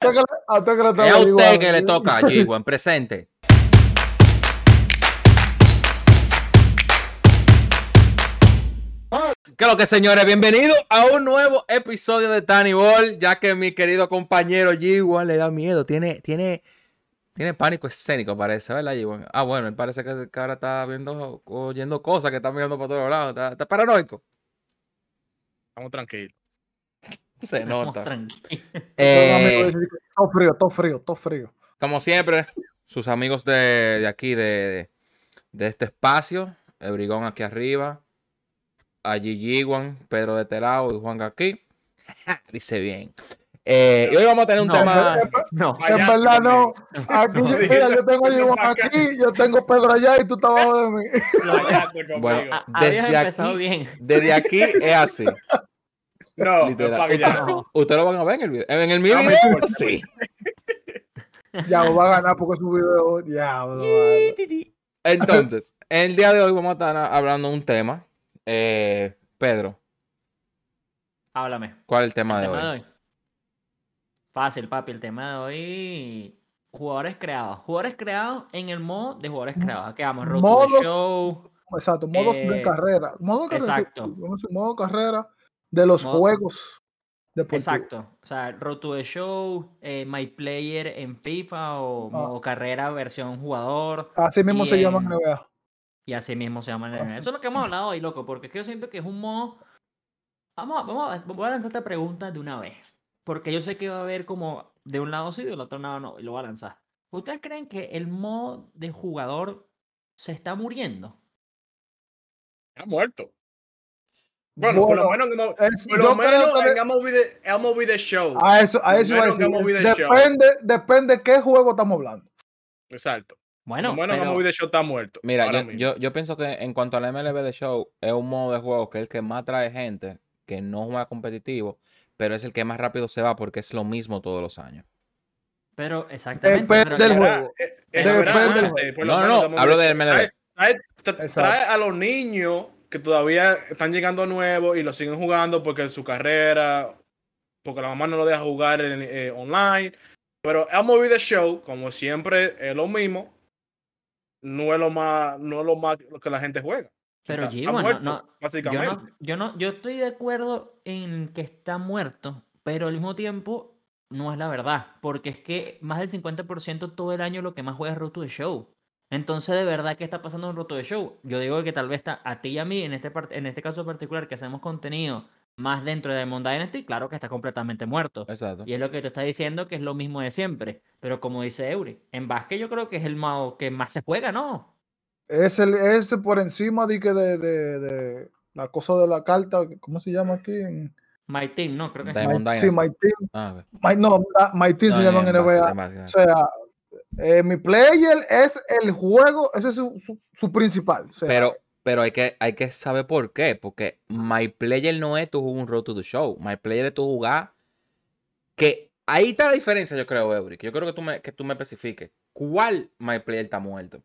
Que le toca a usted que le toca allí, buen presente. ¿Qué es lo que, señores? Bienvenidos a un nuevo episodio de Tiny Ball, ya que mi querido compañero G1 le da miedo, tiene, tiene, tiene pánico escénico, parece, ¿verdad, G1? Ah, bueno, él parece que, que ahora está viendo, oyendo cosas, que está mirando para todos lados, está, está paranoico. Estamos tranquilos. Se nota. Eh, Todo frío, todo frío, todo frío. Como siempre, sus amigos de, de aquí, de, de este espacio, el Brigón aquí arriba, a Gigi Juan, Pedro de Terao y Juan aquí. Dice bien. Eh, y hoy vamos a tener un No, tema. No, En verdad no. Aquí, No, yo- mira, yo tengo a no, acá. aquí, yo tengo Pedro allá y tú estás abajo de mí. Bueno, desde aquí- bien. Desde aquí es así. no, literal. No. Ustedes lo van a ver en el video. En el mi No video, sí. Ya va a ganar porque su video. Ya. Entonces, el día de hoy vamos a estar hablando de un tema. Eh, Pedro, Háblame. ¿cuál es el tema El de tema hoy? de hoy. Fácil, papi. El tema de hoy. Jugadores creados. Jugadores creados en el modo de jugadores creados. Aquí vamos. Road to the Modos- Show. Exacto, modos de Eh, carrera. Modo de carrera. exacto. vamos a decir, modo carrera de los Modo- juegos deportivos. Exacto. O sea, Road to the Show, eh, My Player en FIFA o modo carrera versión jugador. Así mismo se llama en Bien. NBA. Y así mismo se llama Ah, NBA. sí. Eso es lo que hemos hablado hoy, loco, porque es que yo siento que es un modo. Vamos a, vamos a, voy a lanzar esta pregunta de una vez. Porque yo sé que va a haber como de un lado sí y del otro lado no. Y lo voy a lanzar. ¿Ustedes creen que el modo de jugador se está muriendo? Está muerto. Bueno, por lo Bueno, menos, es- por lo menos que de- en MLB The, MLB The Show. a eso, a eso iba a decir. The. Depende, depende qué juego estamos hablando. Exacto. Bueno, menos pero- MLB The Show está muerto. Mira, yo, yo, yo pienso que en cuanto al MLB de Show, es un modo de juego que es el que más trae gente, que no juega competitivo, pero es el que más rápido se va porque es lo mismo todos los años. pero exactamente. Depende pero del juego. Era era por lo No, no, no, hablo The de Show. MLB. Trae a los niños que todavía están llegando nuevos y lo siguen jugando porque su carrera, porque la mamá no lo deja jugar en- eh, online. Pero MLB The Show, como siempre, es lo mismo. No es lo más, no es lo más lo que la gente juega. Pero Está- muerto, no, yo básicamente. no, yo no, yo estoy de acuerdo en que está muerto, pero al mismo tiempo no es la verdad, porque es que más del 50% todo el año lo que más juega es Road to the Show. Entonces, de verdad, ¿qué está pasando en Road to the Show? Yo digo que tal vez está a ti y a mí, en este, part- en este caso particular, que hacemos contenido más dentro de Diamond Dynasty, claro que está completamente muerto. Exacto. Y es lo que te está diciendo que es lo mismo de siempre. Pero como dice Eury, en básquet yo creo que es el modo que más se juega, ¿no? Es el, es por encima de, que de, de, de la cosa de la carta, ¿cómo se llama aquí? En, My Team, ¿no? Creo que es Diamond My- sí, Dynasty. My Team. Ah. My- no, My Team se No, llama en NBA. básquet. O sea, eh, mi player es el juego, ese es su, su- su principal. O sea, Pero, pero hay que, hay que saber por qué. Porque My Player no es tu jugar un Road to the Show. My Player es tu jugar. Que ahí está la diferencia, yo creo, Eury. que Yo creo que tú me, que tú me especifiques. ¿Cuál My Player está muerto?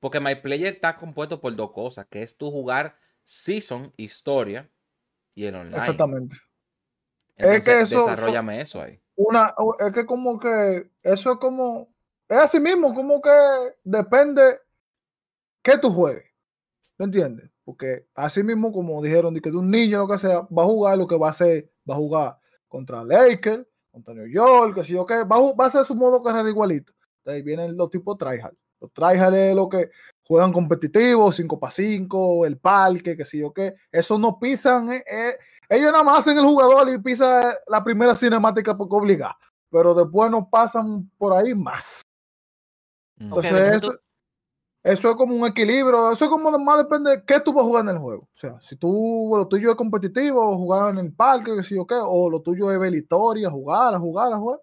Porque My Player está compuesto por dos cosas: que es tu jugar Season, historia, y el online. exactamente. Entonces, que eso- desarrollame eso ahí. Una, es que como que eso es como, es así mismo, como que depende que tú juegues. ¿Me entiendes? Porque así mismo, como dijeron, de que un niño lo que sea, va a jugar lo que va a hacer, va a jugar contra Lakers, contra New York, que si yo qué, va a, va a ser su modo carrera igualito. De ahí vienen los tipos tryhard. Los tryhard es lo que juegan competitivos, 5 para 5, el parque, que si yo qué. Eso no pisan, eh, eh, ellos nada más hacen el jugador y pisan la primera cinemática porque obliga. Pero después no pasan por ahí más. Mm. Entonces, eso, tú- eso es como un equilibrio. Eso es como más depende de qué tú vas a jugar en el juego. O sea, si tú lo tuyo es competitivo, jugar en el parque, que si yo qué, o lo tuyo es ver historia, jugar, a jugar, a jugar.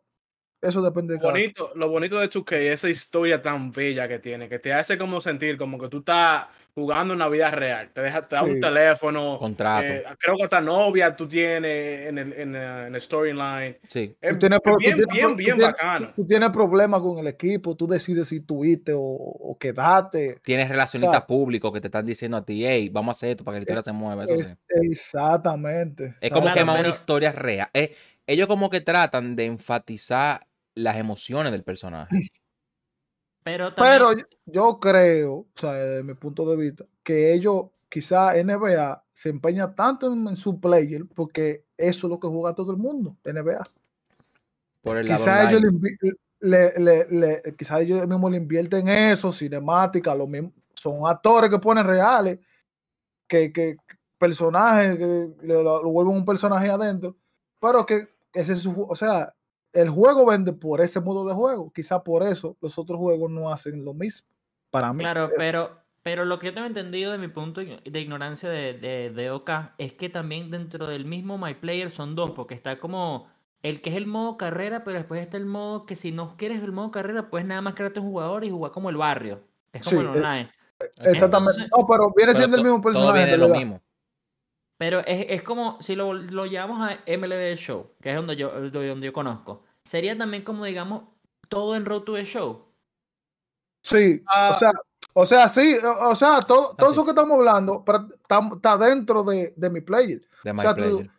Eso depende de cada bonito, lo bonito de 2K es esa historia tan bella que tiene, que te hace como sentir como que tú estás jugando en la vida real. Te deja, te da Sí. un teléfono. Contrato. eh, creo que hasta novia tú tienes en el, en, el- en el storyline. Sí. Es, Tú tienes es bien, tienes bien, bien tienes- bacano. Tú tienes problemas con el equipo, tú decides si tú irte o, o quedarte. Tienes relacionistas O sea, públicos que te están diciendo a ti, hey, vamos a hacer esto para que la historia se mueva. Eso Es- sí. exactamente. Es como que más una historia real. Eh, ellos como que tratan de enfatizar las emociones del personaje. Pero también, Pero yo- yo creo, o sea, desde mi punto de vista, que ellos, quizá NBA, se empeña tanto en, en su player porque eso es lo que juega todo el mundo, NBA. Por el lado Quizá ellos, le, le- le- le- quizá ellos mismos le invierten en eso, cinemática, lo mismo, son actores que ponen reales, que, que personajes, que lo, lo vuelven un personaje adentro, pero que ese es su, o sea, el juego vende por ese modo de juego, quizá por eso los otros juegos no hacen lo mismo, para mí. claro, Eh, pero, pero lo que yo tengo entendido de mi punto de ignorancia de, de, de OK es que también dentro del mismo My Player son dos, porque está como el que es el modo carrera, pero después está el modo que si no quieres el modo carrera, puedes nada más crearte un jugador y jugar como el barrio. Es como Sí, el eh, online. Exactamente. Entonces- no, pero viene Pero siendo el mismo todo personaje. viene en lo mismo. Pero es, es como si lo, lo llevamos a MLB Show, que es donde yo, donde yo conozco. Sería también como, digamos, todo en Road to the Show. Sí, Ah. o sea, o sea, sí, o, o sea, todo, todo Así. eso que estamos hablando pero está, está dentro de, de mi player. De My sea, tú- Player.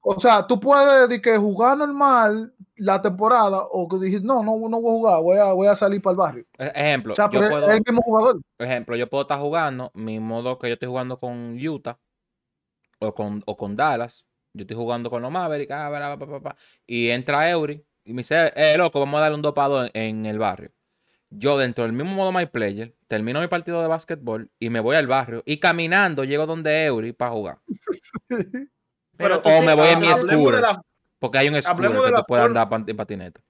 O sea, tú puedes de que jugar normal la temporada o que dijiste, no, no, no voy a jugar, voy a, voy a salir para el barrio. E- Ejemplo, O sea, yo pero es- puedo, es el mismo jugador. ejemplo, yo puedo estar jugando mi modo que yo estoy jugando con Utah o con, o con Dallas. Yo estoy jugando con los Mavericks, ah, bla, bla, bla, bla, bla, y entra Eury y me dice, eh, loco, vamos a darle un dopado en, en el barrio. Yo dentro del mismo modo My Player termino mi partido de básquetbol y me voy al barrio y caminando llego donde Eury para jugar. Pero O te- me voy en mi la, Porque hay un de que puedes forma- andar en patineta.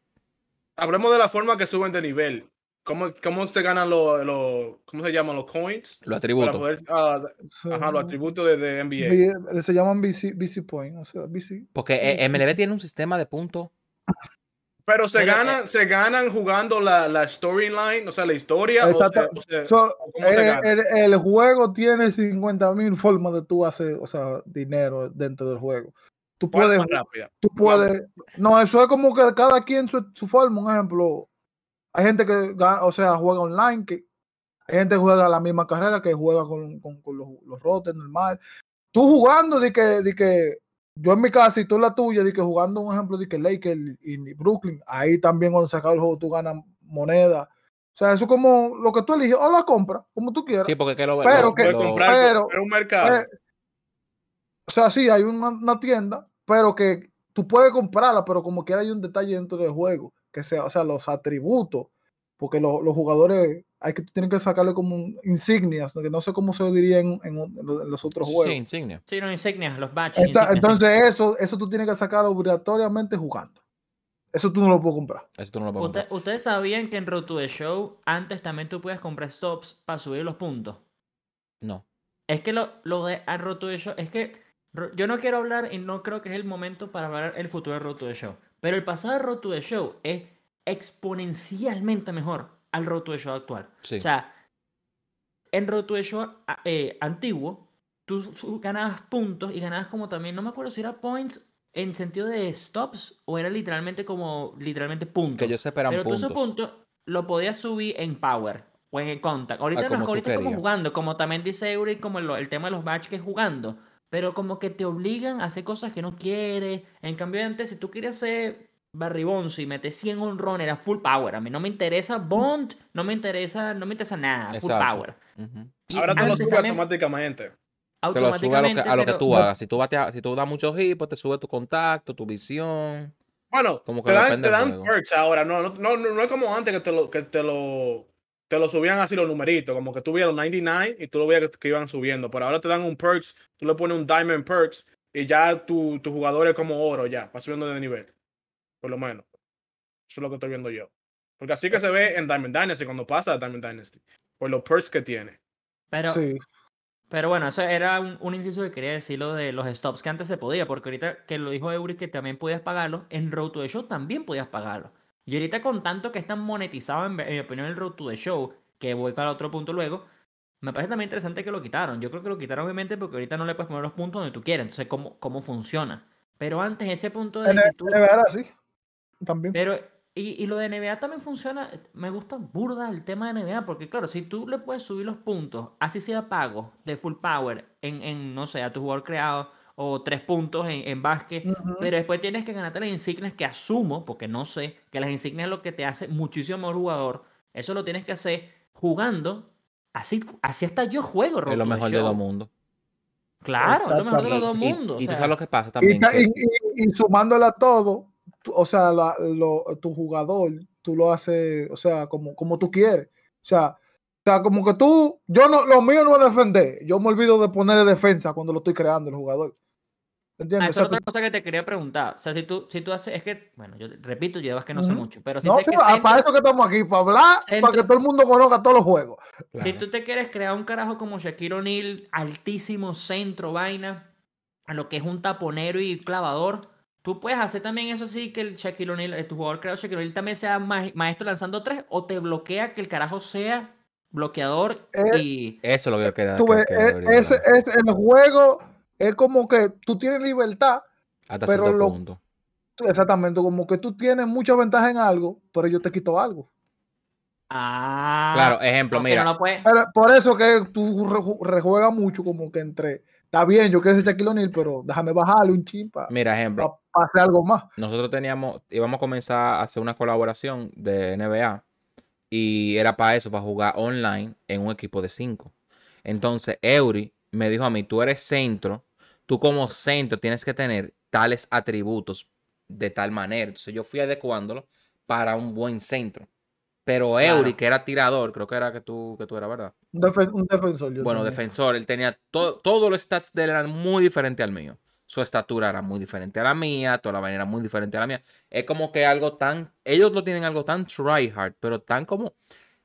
hablemos de la forma que suben de nivel. ¿Cómo, cómo se ganan los, los- ¿cómo se llaman? Los coins. Los Para atributos. poder, ah, ajá, los atributos de, de NBA. Se llaman BC, BC Point, o sea, BC. Porque eh, MLB sí. tiene un sistema de puntos. Pero se ganan, se ganan jugando la, la storyline, o sea, la historia. o sea- o sea, So, ¿cómo se eh, el, el juego tiene 50 mil formas de tú hacer, o sea, dinero dentro del juego. Tú ¿Cuál es puedes tú puedes. No, eso es como que cada quien su, su forma. Un ejemplo, hay gente que, o sea, juega online, que hay gente que juega la misma carrera, que juega con, con, con los, los rotes normal. Tú jugando, de que, de que yo en mi casa y tú en la tuya, de que jugando un ejemplo de que Lakers y, Brooklyn, ahí también cuando se acaba el juego tú ganas moneda. O sea, eso es como lo que tú eliges, o la compra, como tú quieras. Sí, porque que lo Pero lo- que- Puedes lo- comprar pero- pero, un mercado. Eh, o sea, sí, hay una, una tienda, pero que tú puedes comprarla, pero como quiera hay un detalle dentro del juego, que sea, o sea, los atributos, porque lo- los jugadores hay que tienen que sacarle como un- insignias, que no sé cómo se diría en, en- en los- los otros Sí, juegos. Sí, los insignias, los badges. Enta- insignias, sí. entonces eso, eso tú tienes que sacarlo obligatoriamente jugando. Eso tú no lo puedes comprar. Eso tú no lo puedes Usted- comprar. ¿Ustedes sabían que en Road to the Show antes también tú puedes comprar stops para subir los puntos? No. Es que lo, lo de a Road to the Show, es que yo no quiero hablar y no creo que es el momento para hablar el futuro de Road to the Show. Pero el pasado de Road to the Show es exponencialmente mejor al Road to the Show actual. Sí. O sea, en Road to the Show eh, antiguo, tú ganabas puntos y ganabas como también, no me acuerdo si era points en sentido de stops o era literalmente como, literalmente puntos. que yo sé esperan Pero tú puntos. esos puntos lo podías subir en Power o en el Contact. Ahorita, no, como ahorita como querías. jugando, como también dice Eury, como lo- el tema de los batch que es jugando. Pero como que te obligan a hacer cosas que no quieres. En cambio, antes, si tú quieres ser Barry Bonzo y meter 100 honrones, era full power. A mí no me interesa Bond, no me interesa, no me interesa nada, full power. Y Ahora te lo sube también, automáticamente. Te lo sube a lo que, a lo que pero- tú hagas. Si tú, bateas- si tú das muchos hits, pues te sube tu contacto, tu visión. Bueno, Como que te dan, te perks ahora. No, no, no, no es como antes que te lo, que te lo, te lo subían así los numeritos. Como que tú veías los 99 y tú lo veías que, que iban subiendo. Pero ahora te dan un perks, tú le pones un diamond perks y ya tu, tu jugador es como oro ya, va subiendo de nivel. Por lo menos. Eso es lo que estoy viendo yo. Porque así que se ve en Diamond Dynasty cuando pasa a Diamond Dynasty. Por los perks que tiene. Pero, Sí. Pero bueno, eso era un, un inciso que quería decir lo de los stops que antes se podía, porque ahorita que lo dijo Eury que también podías pagarlo, en Road to the Show también podías pagarlo. Y ahorita con tanto que están monetizados, en, en mi opinión, el Road to the Show, que voy para otro punto luego, me parece también interesante que lo quitaron. Yo creo que lo quitaron obviamente porque ahorita no le puedes poner los puntos donde tú quieres, entonces cómo, cómo funciona. Pero antes ese punto de En que tú... Así. También. Pero, y, y lo de NBA también funciona, me gusta burda el tema de NBA, porque claro, si tú le puedes subir los puntos, así sea pago, de full power, en, en no sé, a tu jugador creado, o tres puntos en, en básquet, pero después tienes que ganarte las insignias que asumo, porque no sé, que las insignias es lo que te hace muchísimo mejor jugador. Eso lo tienes que hacer jugando. Así, así hasta yo juego, Es lo mejor de los mundos. Claro, es lo mejor de los Y, dos y- mundos. o y tú sabes lo que pasa también. que- y, y- y sumándola todo, o sea, la- lo- tu jugador, tú lo haces, o sea, como, como tú quieres. O sea, o sea, como que tú, yo no, lo mío no es defender, yo me olvido de ponerle defensa cuando lo estoy creando el jugador. Ah, ¿Entiendes? O es otra cosa que te quería preguntar. O sea, si tú, si tú haces, es que, bueno, yo repito, yo es que no sé mucho, pero si no, sé sí, que ah, centro- para eso que estamos aquí, para hablar, para que todo el mundo conozca todos los juegos. Si tú te quieres crear un carajo como Shaquille O'Neal, altísimo centro, vaina, a lo que es un taponero y clavador, tú puedes hacer también eso así que el Shaquille O'Neal, eh, tu jugador creado Shaquille O'Neal también sea ma- maestro lanzando tres o te bloquea que el carajo sea bloqueador Eh, y Eso es lo que yo quería es, es- el juego es como que tú tienes libertad, Hasta pero cierto lo- punto. tú- exactamente, como que tú tienes mucha ventaja en algo, pero yo te quito algo. ah, Claro, ejemplo, mira. no Pero por eso que tú reju- rejuegas mucho, como que entre. Está bien, yo quiero ser Shaquille O'Neal, pero déjame bajarle un chin para Mira, ejemplo. Hacer algo más. nosotros teníamos, íbamos a comenzar a hacer una colaboración de NBA y era para eso, para jugar online en un equipo de cinco. Entonces, Eury me dijo a mí, tú eres centro, tú como centro tienes que tener tales atributos de tal manera. Entonces, yo fui adecuándolo para un buen centro. Pero Claro. Eury, que era tirador, creo que era que tú, que tú eras, ¿verdad? Un, defen- un defensor. yo Bueno, defensor, él tenía todo, todos los stats de él eran muy diferentes al mío. Su estatura era muy diferente a la mía, toda la vaina era muy diferente a la mía. Es como que algo tan, ellos lo tienen algo tan tryhard, pero tan como,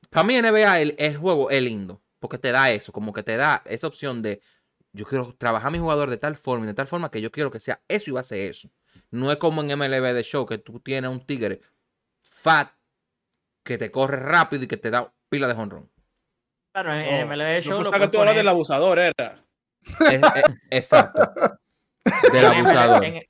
para mí NBA el, el juego es lindo, porque te da eso, como que te da esa opción de, yo quiero trabajar a mi jugador de tal forma y de tal forma que yo quiero que sea eso y va a ser eso. No es como en MLB de show que tú tienes un tigre fat que te corre rápido y que te da pila de honrón. Claro, en, MLB yo Show lo pensaba que tú hablas poner- del abusador, era. Es- es- exacto. Del en abusador. En,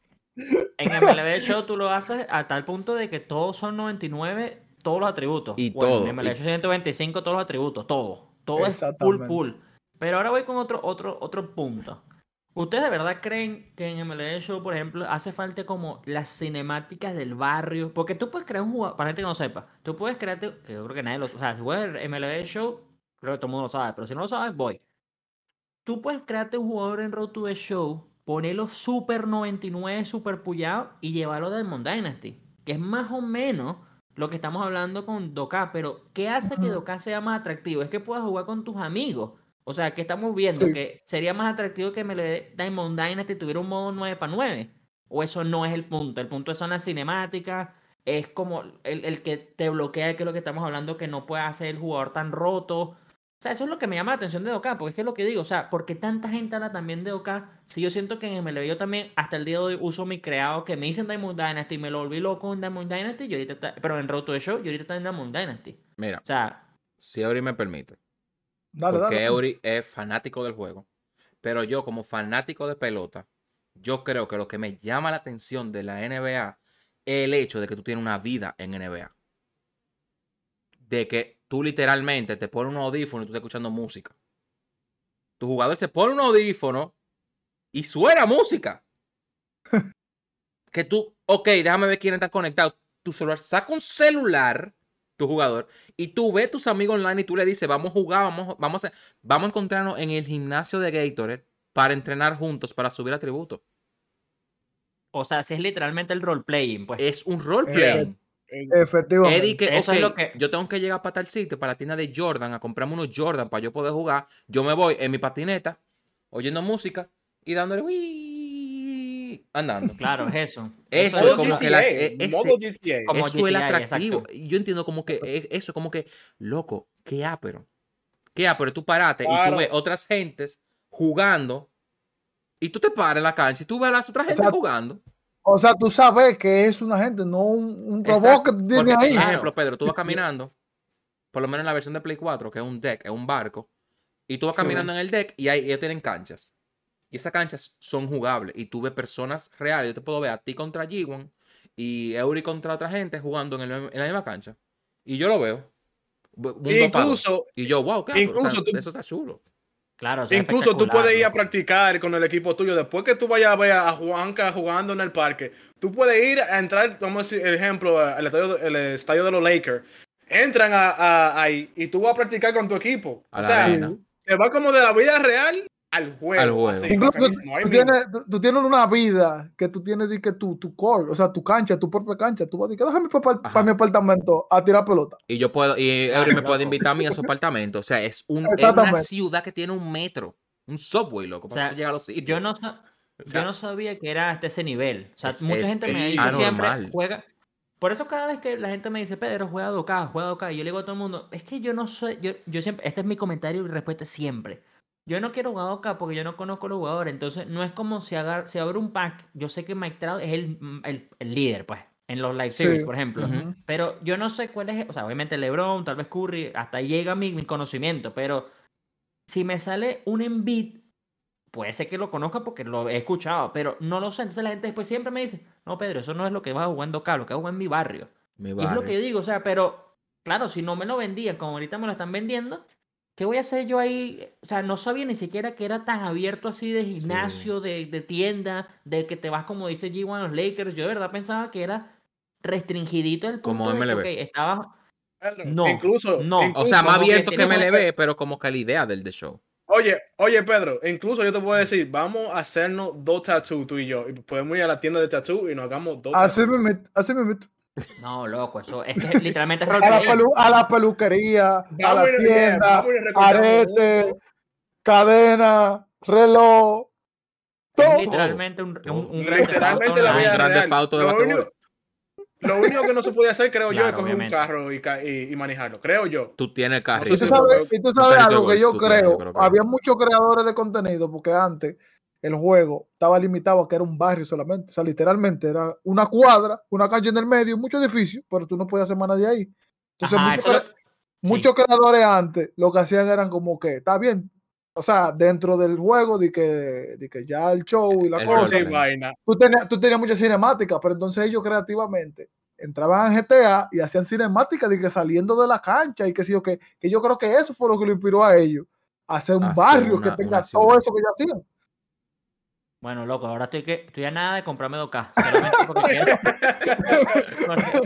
en MLB Show tú lo haces a tal punto de que todos son 99, todos los atributos. Y Bueno, todo, En MLB Show 125, todos los atributos, todo. Todo es full, full. Pero ahora voy con otro, otro, otro punto. ¿Ustedes de verdad creen que en MLB Show, por ejemplo, hace falta como las cinemáticas del barrio? Porque tú puedes crear un jugador, para gente que no sepa, tú puedes crearte, que yo creo que nadie lo O sea, si juegas MLB Show, creo que todo el mundo lo sabe, pero si no lo sabes, voy. Tú puedes crearte un jugador en Road to the Show, ponerlo super 99, super pullado y llevarlo de Diamond Dynasty. Que es más o menos lo que estamos hablando con Doka. Pero, ¿qué hace que. Doka sea más atractivo? Es que puedas jugar con tus amigos. O sea, que estamos viendo Sí. que sería más atractivo que me le Diamond Dynasty tuviera un modo 9 para 9. O eso no es el punto. El punto son las cinemáticas. Es como el, el que te bloquea, que es lo que estamos hablando, que no puede hacer el jugador tan roto. O sea, eso es lo que me llama la atención de Doka, porque es que es lo que digo, o sea, ¿por qué tanta gente habla también de Doka? Si yo siento que en MLB yo también, hasta el día de hoy, uso mi creado que me dicen Diamond Dynasty, me lo volví loco en Diamond Dynasty, yo ahorita está- pero en Road to the Show, yo ahorita estoy en Diamond Dynasty. Mira, O sea, si Eury me permite, Dale, porque dale. Eury es fanático del juego, pero yo como fanático de pelota, yo creo que lo que me llama la atención de la NBA es el hecho de que tú tienes una vida en NBA. De que tú literalmente te pones un audífono y tú estás escuchando música. Tu jugador se pone un audífono y suena música. que tú, ok, déjame ver quién está conectado. Tu celular saca un celular, tu jugador, y tú ves tus amigos online y tú le dices, vamos a jugar, vamos, vamos, a, vamos a encontrarnos en el gimnasio de Gatorade para entrenar juntos, para subir atributos. o sea, si es literalmente el role-playing, pues. Es un roleplay. Efectivamente. Eddie, que, Eso es lo que- yo tengo que llegar para tal sitio, para la tienda de Jordan, a comprarme unos Jordan para yo poder jugar. Yo me voy en mi patineta, oyendo música y dándole "Wii", andando. Claro, es eso. Eso es como como- que la- GTA, e- ese- modo GTA. Como eso es el GTA, atractivo. exacto. Yo entiendo como que e- eso, como que, loco, qué ápero. Qué ápero, tú parate y tú ves otras gentes jugando y tú te paras en la cancha y tú ves a las otras gente sea, jugando. O sea, tú sabes que es una gente, no un, un robot que tú tienes porque, ahí. Por Claro. ejemplo, Pedro, tú vas caminando, por lo menos en la versión de Play 4, que es un deck, es un barco, y tú vas Sí. caminando en el deck y ahí ellos tienen canchas. Y esas canchas son jugables. Y tú ves personas reales. Yo te puedo ver a ti contra G1 y Eury contra otra gente jugando en, el- en la misma cancha. Y yo lo veo. Incluso, Y yo, wow. O sea, incluso tú- eso está chulo. Claro, Incluso tú puedes ir a practicar con el equipo tuyo. Después que tú vayas a ver a Juanca jugando en el parque, tú puedes ir a entrar, vamos a decir, el ejemplo, al estadio, el estadio de los Lakers. Entran a, a- ahí y tú vas a practicar con tu equipo. A o sea, arena. se va como de la vida real al juego. Al juego. así, Incluso tú tienes, tú, tú tienes una vida que tú tienes de que tu, tu core, o sea, tu cancha, tu propia cancha. Tú vas a decir, déjame para, Ajá. mi apartamento a tirar pelota. Y yo puedo, y Eury me puede invitar a mí a su apartamento. O sea, es, un, es una ciudad que tiene un metro. Un subway, loco, para O sea, que tú llegues a los sitios. Yo no, O sea, yo no sabía que era hasta ese nivel. O sea, Es- mucha es- gente me dicho siempre, juega. Por eso cada vez que la gente me dice, Pedro, juega 2K, juega 2K, y yo le digo a todo el mundo, es que yo no soy, yo, yo siempre, este es mi comentario y respuesta siempre. Yo no quiero jugar 2K porque yo no conozco a los jugadores. Entonces, no es como si, agar, si abre un pack. Yo sé que Mike Trout es el, el, el líder, pues, en los live series, Sí. por ejemplo. Pero yo no sé cuál es, o sea, obviamente LeBron, tal vez Curry, hasta ahí llega mi, mi conocimiento, pero si me sale un Embiid, puede ser que lo conozca porque lo he escuchado, pero no lo sé. Entonces la gente después siempre me dice, no, Pedro, eso no es lo que vas jugando acá, lo que hago en mi barrio. Mi Y es lo que yo digo, o sea, pero claro, si no me lo vendían como ahorita me lo están vendiendo, ¿qué voy a hacer yo ahí? O sea, no sabía ni siquiera que era tan abierto así de gimnasio, de, de tienda, de que te vas como dice G1 a los Lakers. Yo de verdad pensaba que era restringidito el Como punto de que, MLB. estaba... No, incluso, no. O sea, más como que abierto que MLB, pero como que la idea del The Show. Oye, oye, Pedro, incluso yo te puedo decir, vamos a hacernos dos tattoos tú y yo. Y podemos ir a la tienda de tattoo y nos hagamos dos Así tattoos. me así me No, loco, eso es que literalmente es a la, pelu- a la peluquería, a la y- tienda, y arete, cadena, reloj, Es todo. literalmente un, un, Literalmente Auto la de Lo único, lo único que no se puede hacer, creo yo, es coger obviamente. un carro y, ca- y- y manejarlo. Creo yo. Tú tienes Y carrito. tú sabes, y tú sabes algo que yo creo, había muchos creadores de contenido porque antes el juego estaba limitado a que era un barrio solamente, o sea, literalmente era una cuadra, una calle en el medio, muchos edificios, pero tú no podías hacer más nada de ahí. Entonces, Ajá, muchos, eso cre- lo- muchos creadores antes lo que hacían eran como que, está bien, o sea, dentro del juego, de que, de que ya el show y la El cosa, roleplay. vaina. tú tenías, tú tenías muchas cinemáticas, pero entonces ellos creativamente entraban en GTA y hacían cinemáticas de que saliendo de la cancha y que sí o que, que yo creo que eso fue lo que lo inspiró a ellos, a hacer un Hacer barrio una- que tenga todo ciudad. eso que ellos hacían. Bueno, loco, ahora estoy que estoy a nada de comprarme 2K. Solamente porque quiero. Porque-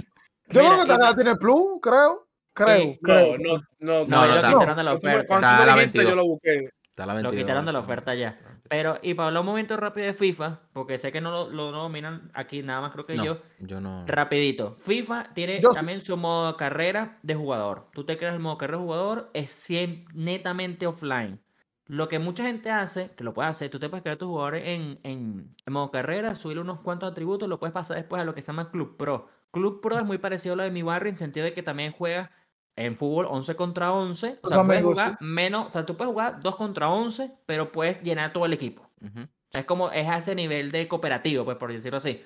Yo Mira, creo que y- GTA tiene Plus, creo, creo, Sí. creo. No, no, no. No, No, lo está. quitaron de la oferta. cuando Está tú a me la dijiste, 22. yo lo busqué. Está la Lo 22, quitaron de la oferta ya. Pero, y para hablar un momento rápido de FIFA, porque sé que no lo, lo dominan aquí nada más creo que No, yo. yo no. Rapidito. FIFA tiene Yo sí. también su modo carrera de jugador. Tú te creas el modo carrera de jugador, es netamente offline. Lo que mucha gente hace, que lo puedes hacer, tú te puedes crear tus jugadores en, en, en modo carrera, subir unos cuantos atributos, lo puedes pasar después a lo que se llama Club Pro. Club Pro es muy parecido a lo de mi barrio en sentido de que también juega en fútbol 11 contra 11. O sea, puedes jugar menos, o sea, tú puedes jugar 2 contra 11, pero puedes llenar todo el equipo. O sea, es como, es a ese nivel de cooperativo, pues por decirlo así.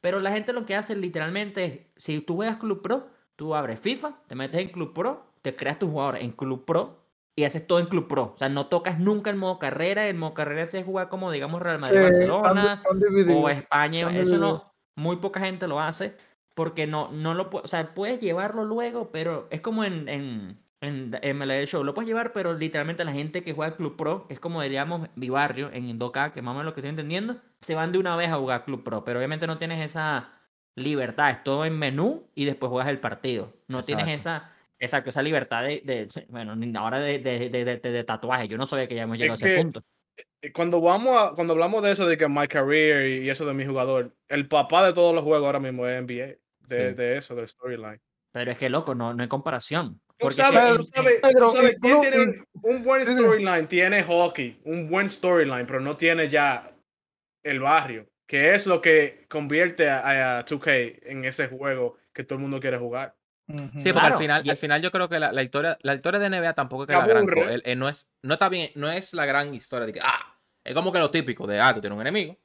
Pero la gente lo que hace literalmente es, si tú juegas Club Pro, tú abres FIFA, te metes en Club Pro, te creas tus jugadores en Club Pro y haces todo en Club Pro. O sea, no tocas nunca el modo carrera. El modo carrera se juega como, digamos, Real Sí, Madrid, Barcelona están- están divididos. o España. Eso no, muy poca gente lo hace porque no, no lo puede, o sea, puedes llevarlo luego, pero es como en, en, en MLB Show, lo puedes llevar, pero literalmente la gente que juega Club Pro, que es como diríamos mi barrio en 2K, que más o menos lo que estoy entendiendo, se van de una vez a jugar Club Pro, pero obviamente no tienes esa libertad, es todo en menú y después juegas el partido. No tienes esa, esa, esa libertad de, de- bueno, ni ahora de, de, de, de- de tatuaje, yo no sabía que ya hemos llegado a ese que- punto. Y Cuando vamos a, cuando hablamos de eso de que my career y eso de mi jugador, el papá de todos los juegos ahora mismo es NBA. De, Sí. de eso, del storyline. Pero es que loco, no, no hay comparación. Porque sabes, tú sabes, tú Pedro, sabes y quién tiene un, un buen storyline, tiene hockey, un buen storyline, pero no tiene ya el barrio, que es lo que convierte a, a 2K en ese juego que todo el mundo quiere jugar. Sí, porque Claro, al final, y- al final yo creo que la, la historia, la historia de NBA tampoco es que la gran el- el no es, no está bien, no es la gran historia de que, ah, es como que lo típico de, ah, tú tienes un enemigo,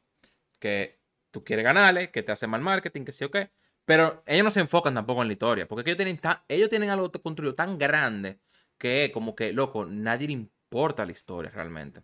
que tú quieres ganarle, que te hace mal marketing, que sí o qué, pero ellos no se enfocan tampoco en la historia, porque ellos tienen, tan- ellos tienen algo construido tan grande que como que, loco, nadie le importa la historia realmente.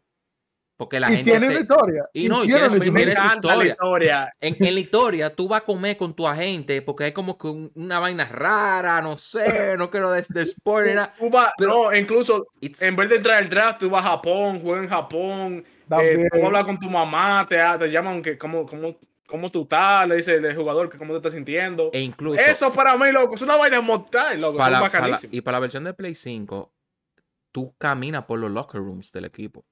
Porque la y gente tiene se- una historia. y no, y tiene su- y historia. historia. historia. En, en la historia, tú vas a comer con tu agente porque hay como que un- una vaina rara, no sé, no quiero de, de spoiler. Tú vas- Pero- no, incluso It's- en vez de entrar al draft, tú vas a Japón, juegas en Japón, eh, tú hablas con tu mamá, te, te llaman que cómo, cómo, cómo tú estás, le dice el jugador que cómo te estás sintiendo. e incluso Eso para mí, loco, es una vaina mortal, loco, para, es para la- bacanísimo. y para la versión de Play 5, tú caminas por los locker rooms del equipo.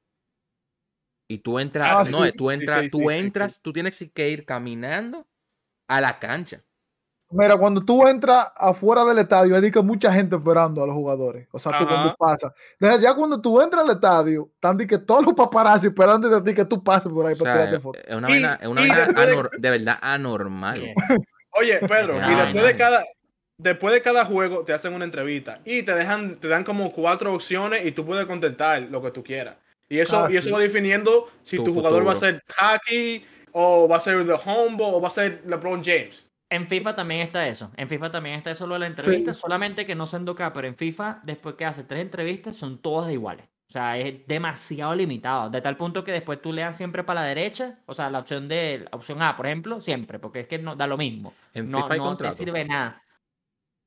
Y tú entras, Ah, no, sí. tú entras, sí, tú sí, sí, entras, tú tienes que ir caminando a la cancha. Mira, cuando tú entras afuera del estadio, hay que mucha gente esperando a los jugadores. O sea, tú Ajá. cuando pasas. Desde ya cuando tú entras al estadio, están de que todos los paparazzi esperando de ti que tú pases por ahí O para sea, tirarte fotos. es una Y- vaina, es una vaina de- anor- de verdad anormal. Oye, Pedro, y después de cada después de cada juego te hacen una entrevista y te dejan te dan como cuatro opciones y tú puedes contestar lo que tú quieras. Y eso Ah, y eso sí. va definiendo si Tu tu, jugador va a ser hockey o va a ser The Humble o va a ser LeBron James. En FIFA también está eso. En FIFA también está eso lo de la entrevista, solamente que no son acá, pero en FIFA, después que hace tres entrevistas, son todas iguales. O sea, es demasiado limitado. De tal punto que después tú leas siempre para la derecha, o sea, la opción de la opción A, por ejemplo, siempre, porque es que no da lo mismo. En no FIFA hay no te sirve nada.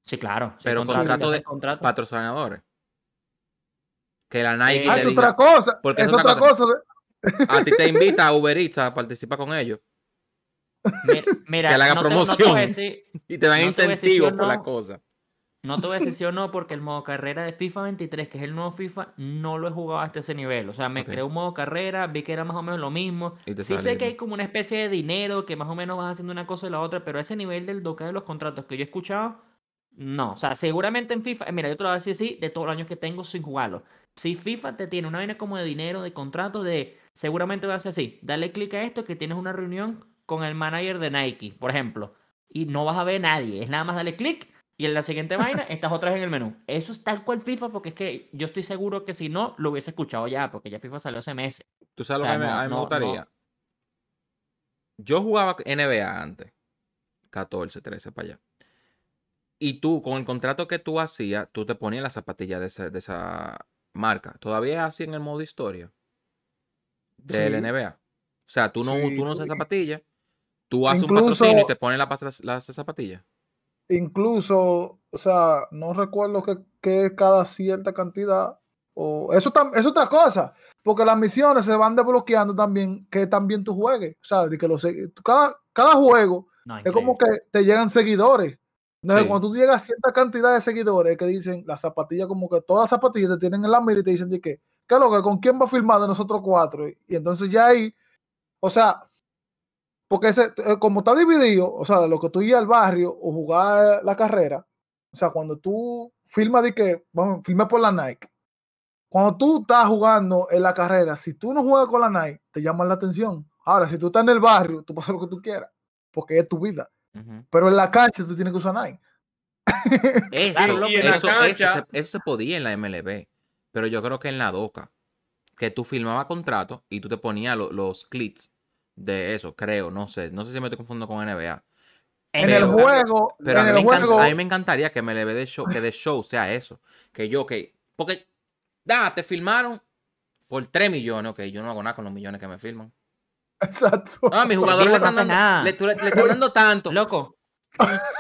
Sí, claro. Pero contrato, contrato de contrato. patrocinadores. Que la Nike Eh, Ah, es diga, otra cosa. porque es es otra otra cosa. a ti te invita a Uber Eats a participar con ellos Mira, mira, Que le haga no te- no te voy a promoción. decir- y te dan No sí incentivos por la no. cosa. No te voy a decir sí o no, porque el modo carrera de FIFA 23, que es el nuevo FIFA, no lo he jugado hasta ese nivel. O sea, me Ok. creé un modo carrera, vi que era más o menos lo mismo. Sí sale sé que hay como una especie de dinero que más o menos vas haciendo una cosa y la otra, pero ese nivel del doque de los contratos que yo he escuchado, no. O sea, seguramente en FIFA, eh, mira, yo te lo voy a decir así, de todos los años que tengo sin jugarlo. Si FIFA te tiene una vaina como de dinero, de contratos, de seguramente va a ser así. Dale clic a esto que tienes una reunión con el manager de Nike, por ejemplo. Y no vas a ver a nadie. Es nada más darle clic y en la siguiente vaina estás otra vez en el menú. Eso es tal cual FIFA porque es que yo estoy seguro que si no, lo hubiese escuchado ya, porque ya FIFA salió hace meses. Tú sabes lo O sea, que a mí, no, me gustaría. no. Yo jugaba NBA antes. 14, 13 para allá. Y tú, con el contrato que tú hacías, tú te ponías la zapatilla de esa marca. ¿Todavía es así en el modo historia? Del Sí. NBA. O sea, tú no, Sí. tú no usas zapatillas. Tú haces un Incluso- patrocinio y te pones la, pas- las zapatillas. Incluso, o sea, no recuerdo que, que es cada cierta cantidad. O, eso tam- es otra cosa. Porque las misiones se van desbloqueando también que también tú juegues. O sea, de que los, cada, cada juego No, es como que te llegan seguidores. Entonces, Sí. cuando tú llegas a cierta cantidad de seguidores que dicen las zapatillas, como que todas las zapatillas te tienen en la mira y te dicen de que, ¿qué es lo que? ¿Con quién va a firmar de nosotros cuatro? Y, y entonces ya ahí, o sea, porque ese, eh, como está dividido, o sea, lo que tú ir al barrio o jugar la carrera, o sea, cuando tú firmas de que, vamos, firme por la Nike, cuando tú estás jugando en la carrera, si tú no juegas con la Nike, te llaman la atención. Ahora, si tú estás en el barrio, tú puedes hacer lo que tú quieras, porque es tu vida. Pero en la cancha tú tienes que usar Nike. Eso, Claro, loco, y en la eso, eso se, eso se podía en la MLB. Pero yo creo que en la DOCA, que tú firmabas contrato y tú te ponías lo- los clips de eso, creo, no sé. No sé si me estoy confundiendo con NBA. En Pero- el juego, Pero a mí, el me encanta- juego, a mí me encantaría que MLB de show, que de show sea eso. Que yo, que. Porque, da, te filmaron por 3 millones. Ok, yo no hago nada con los millones que me filman. Exacto. Ah, mi jugador le no están dando, nada. le, tú le- le están dando tanto. Loco,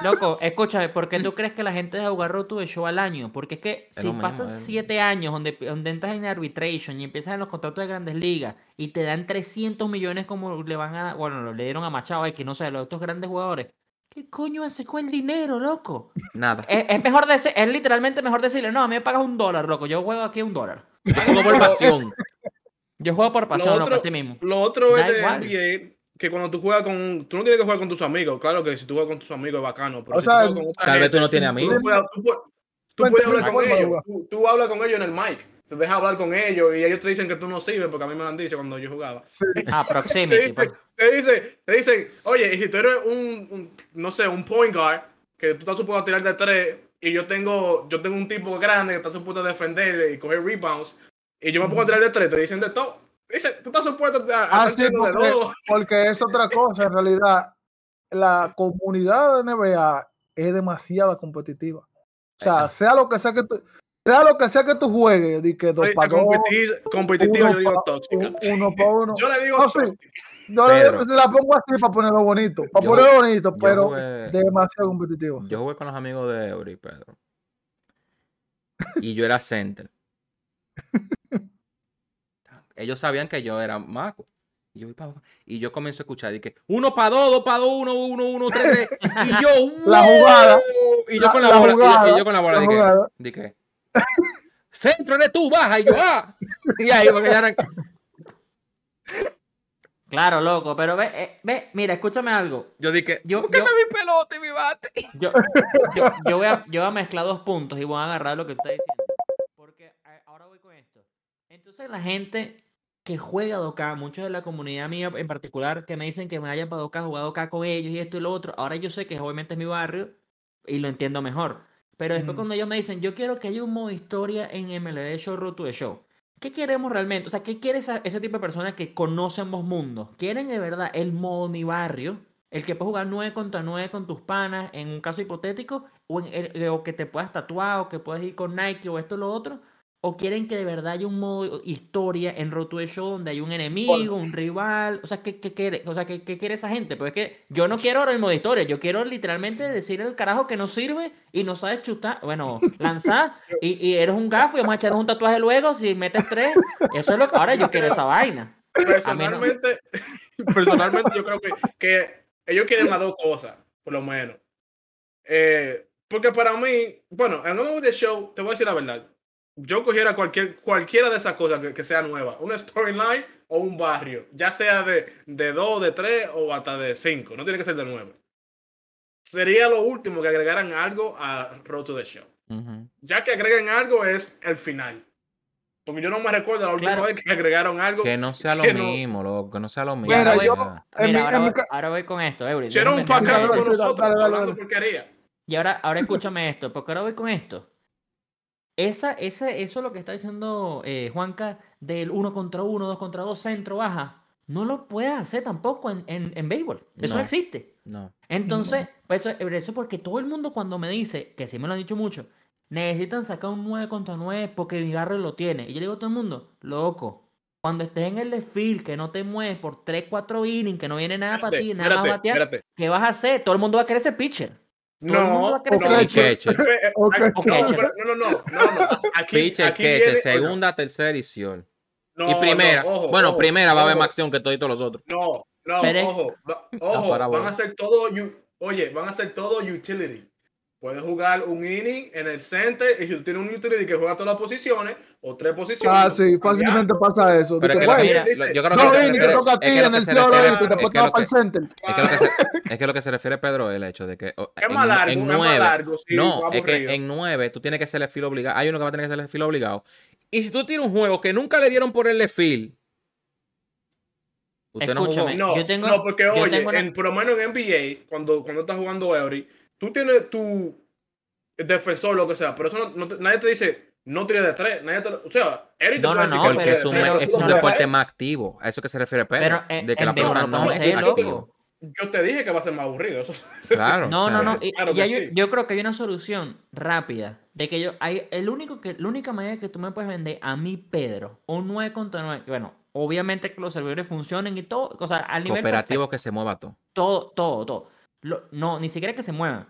loco, escúchame, ¿por qué tú crees que la gente deja jugar Road to the Show al año? Porque es que si lo mismo, pasas siete años donde, donde entras en arbitration y empiezas en los contratos de grandes ligas y te dan 300 millones como le van a, bueno, le dieron a Machado y que no sé, los otros grandes jugadores. ¿Qué coño hace con el dinero, loco? Nada. Es, es mejor decir, es literalmente mejor decirle, no, a mí me pagas un dólar, loco, yo juego aquí un dólar. Yo juego por pasión. Yo juego por pasión, loco, otro- así mismo. Lo otro Da es de igual. NBA que cuando tú juegas con. Tú no tienes que jugar con tus amigos. Claro que si tú juegas con tus amigos es bacano. Pero O si sea, tú Tal vez tú gente, no tienes tú amigos. puedes, tú puedes- tú Cuéntame puedes hablar con ellos. Tú, tú hablas con ellos en el mic. Se deja hablar con ellos y ellos te dicen que tú no sirves porque a mí me lo han dicho cuando yo jugaba. Ah, Te proximity. dicen, pues. te dicen, te dicen, oye, y si tú eres un, un, no sé, un point guard, que tú estás supuesto a tirar de tres, y yo tengo, yo tengo un tipo grande que está supuesto a defender y coger rebounds, y yo me pongo a tirar de tres, te dicen de todo. Dice, tú estás supuesto a, a Ah, estar sí, porque, es otra cosa. En realidad, la comunidad de NBA es demasiado competitiva. O sea, sea lo que sea que tú. sea lo que sea que tú juegues, di que dos para dos, competi- Competitivo, uno yo le digo tóxica. un- uno para uno. Yo le digo No, sí. tóxica. Yo le- Pero- la pongo así para ponerlo bonito, para Yo- ponerlo bonito, pero jugué- demasiado competitivo. Yo jugué con los amigos de Eury, Pedro. Y yo era center. Ellos sabían que yo era maco. Y yo, y yo comienzo a escuchar y que uno para dos, dos para dos, uno, uno, uno, tres, tres. Y yo, La jugada. Y yo con la, bola, y yo- jugada, y yo, con la bola, la que, centro eres tú, baja, y yo, ah. Y ahí, porque ya eran- Claro, loco, pero ve, eh, ve, mira, escúchame algo. yo dije, Yo- yo- mi pelota y mi bate. Yo, yo, yo voy a, yo voy a mezclar dos puntos y voy a agarrar lo que tú estás diciendo. Entonces la gente que juega 2K, muchos de la comunidad mía en particular, que me dicen que me vayan para 2K, jugado 2K con ellos y esto y lo otro. Ahora yo sé que obviamente es mi barrio y lo entiendo mejor. Pero después Ujú. cuando ellos me dicen, yo quiero que haya un modo historia en MLB Show Road to the Show. ¿Qué queremos realmente? O sea, ¿qué quiere esa- ese tipo de personas que conocen ambos mundos? ¿Quieren de verdad el modo mi barrio? El que puedes jugar 9 contra 9 con tus panas en un caso hipotético, o, en el- o que te puedas tatuar, o que puedas ir con Nike o esto o lo otro, o quieren que de verdad haya un modo historia en Road to the Show donde hay un enemigo, un rival, o sea, ¿qué, qué quiere, o sea, ¿qué, qué quiere esa gente? Pues es que yo no quiero ahora el modo historia, yo quiero literalmente decir el carajo que no sirve y no sabes chutar, bueno, lanzar, y, y eres un gafo y vamos a echar un tatuaje luego si metes tres, eso es lo que ahora yo quiero esa vaina. Personalmente, personalmente yo creo que, que ellos quieren las dos cosas, por lo menos. Eh, porque para mí, bueno, en un de show, te voy a decir la verdad. Yo cogiera cualquier, cualquiera de esas cosas que, que sea nueva, una storyline o un barrio, ya sea de, de dos, de tres o hasta de cinco, no tiene que ser de nueve. Sería lo último que agregaran algo a Road to the Show. Ya que agreguen algo es el final. Porque yo no me recuerdo la última Claro. vez que agregaron algo. Que no sea lo no- mismo, loco, que no sea lo mismo. Mira, yo-. En ahora, mi voy- ca- ahora voy con esto, Eury. Hicieron un podcast con nosotros dale, dale, hablando dale. porquería. Y ahora, ahora escúchame esto, porque ahora voy con esto. Esa, ese, eso lo que está diciendo eh, Juanca del uno contra uno, dos contra dos, centro, baja, no lo puedes hacer tampoco en, en, en béisbol. Eso no. No. existe. No. Entonces, pues eso, eso porque todo el mundo cuando me dice, que sí me lo han dicho mucho, necesitan sacar un 9 contra 9 porque mi barrio lo tiene. Y yo le digo a todo el mundo, loco, cuando estés en el desfile, que no te mueves por 3, 4 innings, que no viene nada para ti, Espérate, nada más espérate, batear, espérate. ¿qué vas a hacer? Todo el mundo va a querer ser pitcher. No, ser no, no, no. Aquí, Pitcher, aquí catcher, viene- segunda, tercera edición. no, y primera. no, ojo, bueno, ojo, primera va a haber más acción que todos los otros. No, no, ojo, va- ojo, van a hacer todo, oye, van a hacer todo utility. Puedes jugar un inning en el center y si tú tienes un utility que juega todas las posiciones o tres posiciones. Ah, sí, fácilmente pasa eso. Pero es que lo "Güey, que- Mira, lo- yo creo que No, te toca a ti en el te para el center. Es que, lo que se, es que lo que se refiere Pedro es el hecho de que Es en, más largo, en es más nueve, largo, sí, no, es que en nueve tú tienes que hacer el filo obligado. Hay uno que va a tener que hacer el filo obligado. Y si tú tienes un juego que nunca le dieron por el fil, usted no jugó. Escúchame, No, Yo tengo- no, porque yo oye, tengo una- en, por lo menos en NBA, cuando, cuando estás jugando Eury, tú tienes tu defensor, lo que sea, pero eso no, no te- nadie te dice, no tires de tres, nadie te o sea, te No, puede no, decir no, que Porque es de un, tres, pero es un deporte más activo. A eso que se refiere Pedro. Pero en, de que en la pelota no es loco. Yo te dije que va a ser más aburrido. Eso, Claro. No, no, no. y- Claro y hay- sí. Yo creo que hay una solución rápida. De que yo, hay, el único que, la única manera que tú me puedes vender a mí, Pedro, un 9 contra 9. Bueno, obviamente que los servidores funcionen y todo. O sea, al nivel Cooperativo que se mueva todo. Todo, todo, todo. Lo- no, ni siquiera que se muevan.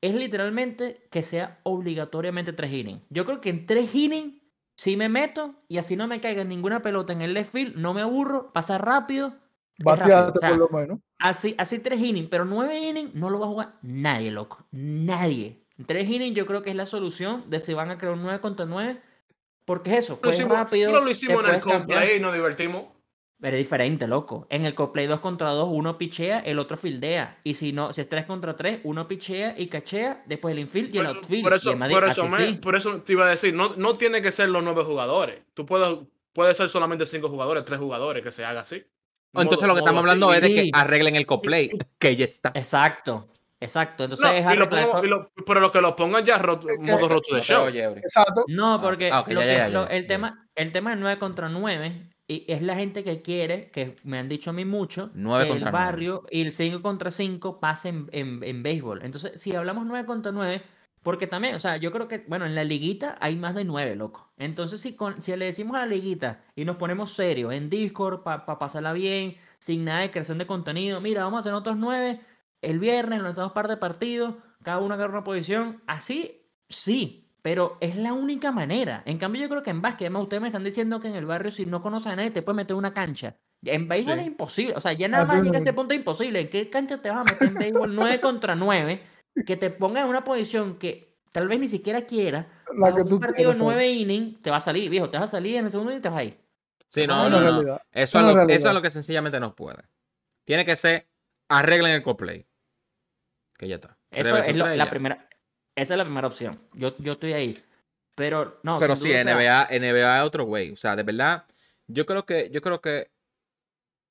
Es literalmente que sea obligatoriamente tres innings. Yo creo que en tres innings, si me meto y así no me caiga ninguna pelota en el left field, no me aburro, pasa rápido. Bateate O sea, por lo menos. Así, así tres innings, pero nueve innings no lo va a jugar nadie, loco. Nadie. En tres innings yo creo que es la solución de si van a crear un 9 contra 9. Porque es eso, Lo pues hicimos, rápido. pero lo hicimos en el y nos divertimos. Pero es diferente, loco. En el coplay 2 contra 2, uno pichea, el otro fildea. Y si no, si es 3 contra 3, uno pichea y cachea, después el infield y el outfield. por eso, Madrid, por, eso así me- sí. por eso te iba a decir, no, no tiene que ser los nueve jugadores. Tú puedes, puede ser solamente cinco jugadores, tres jugadores, que se haga así. Entonces Modo- lo que estamos hablando así. es de que arreglen el coplay, que ya está. Exacto, exacto. Entonces No, es y lo pongo- y lo- pero lo que lo pongan ya rot- modo roto de show. Exacto. No, porque ah, ok, lo ya, que- ya, ya, lo- ya, el, tema, el tema del 9 contra 9 y es la gente que quiere, que me han dicho a mí mucho, que el barrio y el 5 contra 5 pasen en, en, en béisbol. Entonces, si hablamos 9 contra 9, Porque también, o sea, yo creo que, bueno, en la liguita hay más de nueve, loco. Entonces, si, con, si le decimos a la liguita y nos ponemos serios en Discord para pasarla bien, sin nada de creación de contenido, mira, vamos a hacer otros nueve, el viernes hacemos par de partidos, cada uno agarra una posición, así, sí, pero es la única manera. En cambio, yo creo que en básquet, además, ustedes me están diciendo que en el barrio, si no conoces a nadie, te puedes meter una cancha. En béisbol Sí. es imposible, o sea, ya nada Así más llega a ese punto imposible. ¿En qué cancha te vas a meter en béisbol 9 contra 9? Que te pongan en una posición que tal vez ni siquiera quiera. La a que un tú partido quieres. de 9 innings, te va a salir, viejo, te vas a salir en el segundo y te vas a ir. Sí, No, no, no. Eso, Es lo, eso realidad. es lo que sencillamente no puede. Tiene que ser arreglen el coplay. Que ya está. Eso es lo- la primera, esa es la primera opción. Yo, yo estoy ahí. Pero no, Pero sí, duda, o sea, NBA, NBA es otro güey. O sea, de verdad, yo creo que, yo creo que,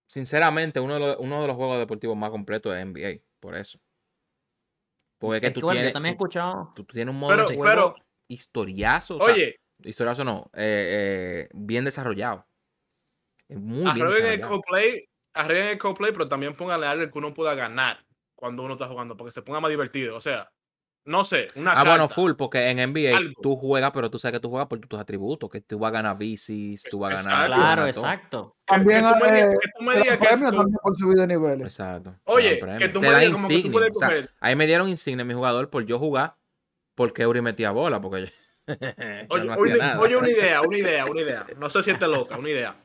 sinceramente, uno de los, uno de los juegos deportivos más completos es NBA. Por eso. Porque es que es tú que, bueno, yo tienes, también he escuchado. tú tienes un modo Pero- de juego pero- historiazo. o sea, Oye, historiazo no, eh, eh, bien desarrollado. Es Muy bien arreglen el co-play, arreglen el co-play, pero también pónganle algo que uno pueda ganar cuando uno está jugando, porque se ponga más divertido. O sea, no sé, una Ah, bueno, carta. full, porque en NBA Algo. tú juegas, pero tú sabes que tú juegas por tus atributos, que tú vas a ganar bicis, tú vas a ganar. Exacto. Claro, exacto. Que- También que tú me eh, digas- que tú me digas que es también por subir de niveles. Exacto. Oye, que tú me digas como que tú puedes o sea, coger. ahí me dieron insignia a mi jugador por yo jugar porque Eury metía bola, porque yo, Oye, no oye, nada. oye, una idea, una idea, una idea. No sé si esté loca, una idea.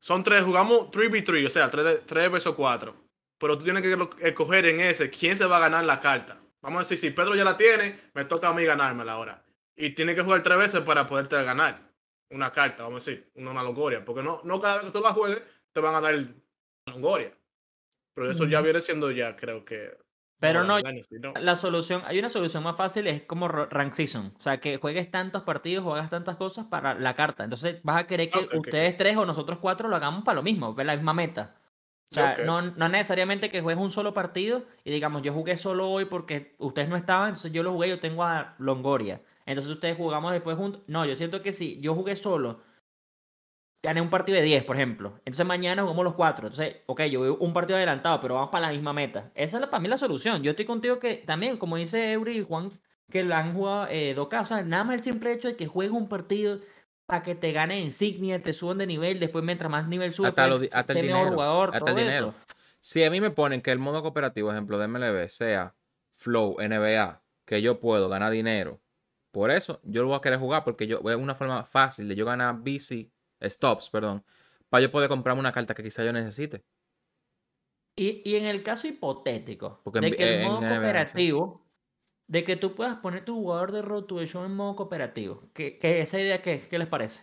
Son tres, jugamos 3v3, o sea, 3, versus 4. Pero tú tienes que escoger en ese quién se va a ganar la carta. Vamos a decir, si Pedro ya la tiene, me toca a mí ganármela ahora. Y tiene que jugar tres veces para poderte ganar una carta, vamos a decir, una, longoria. Porque no, no cada vez que tú la juegues, te van a dar una longoria. Pero eso ya viene siendo ya, creo que. Pero no, Dynasty, ¿no? la solución, hay una solución más fácil, es como rank season. O sea, que juegues tantos partidos, juegas tantas cosas para la carta. Entonces vas a querer que ustedes tres o nosotros cuatro lo hagamos para lo mismo, ver la misma meta. O sea, no, no necesariamente que juegues un solo partido y digamos, yo jugué solo hoy porque ustedes no estaban, entonces yo lo jugué, yo tengo a Longoria. Entonces ustedes jugamos después juntos. No, yo siento que si yo jugué solo, gané un partido de 10, por ejemplo. Entonces mañana jugamos los cuatro. Entonces, ok, yo voy un partido adelantado, pero vamos para la misma meta. Esa es la- para mí la solución. Yo estoy contigo que también, como dice Eury y Juan, que lo han jugado eh, 2K. O sea, nada más el simple hecho de que juegues un partido para que te gane insignia, te suban de nivel, después mientras más nivel sube, Hasta lo pues, hasta el dinero, jugador, hasta todo el dinero. eso. Si a mí me ponen que el modo cooperativo, ejemplo de MLB, sea Flow, NBA, que yo puedo ganar dinero, por eso yo lo voy a querer jugar porque yo es una forma fácil de yo ganar BC, stops, perdón, para yo poder comprarme una carta que quizá yo necesite. Y, y en el caso hipotético Porque de que el en modo cooperativo, de que tú puedas poner tu jugador de Road to the Show en modo cooperativo, ¿qué, qué- esa idea qué, qué les parece?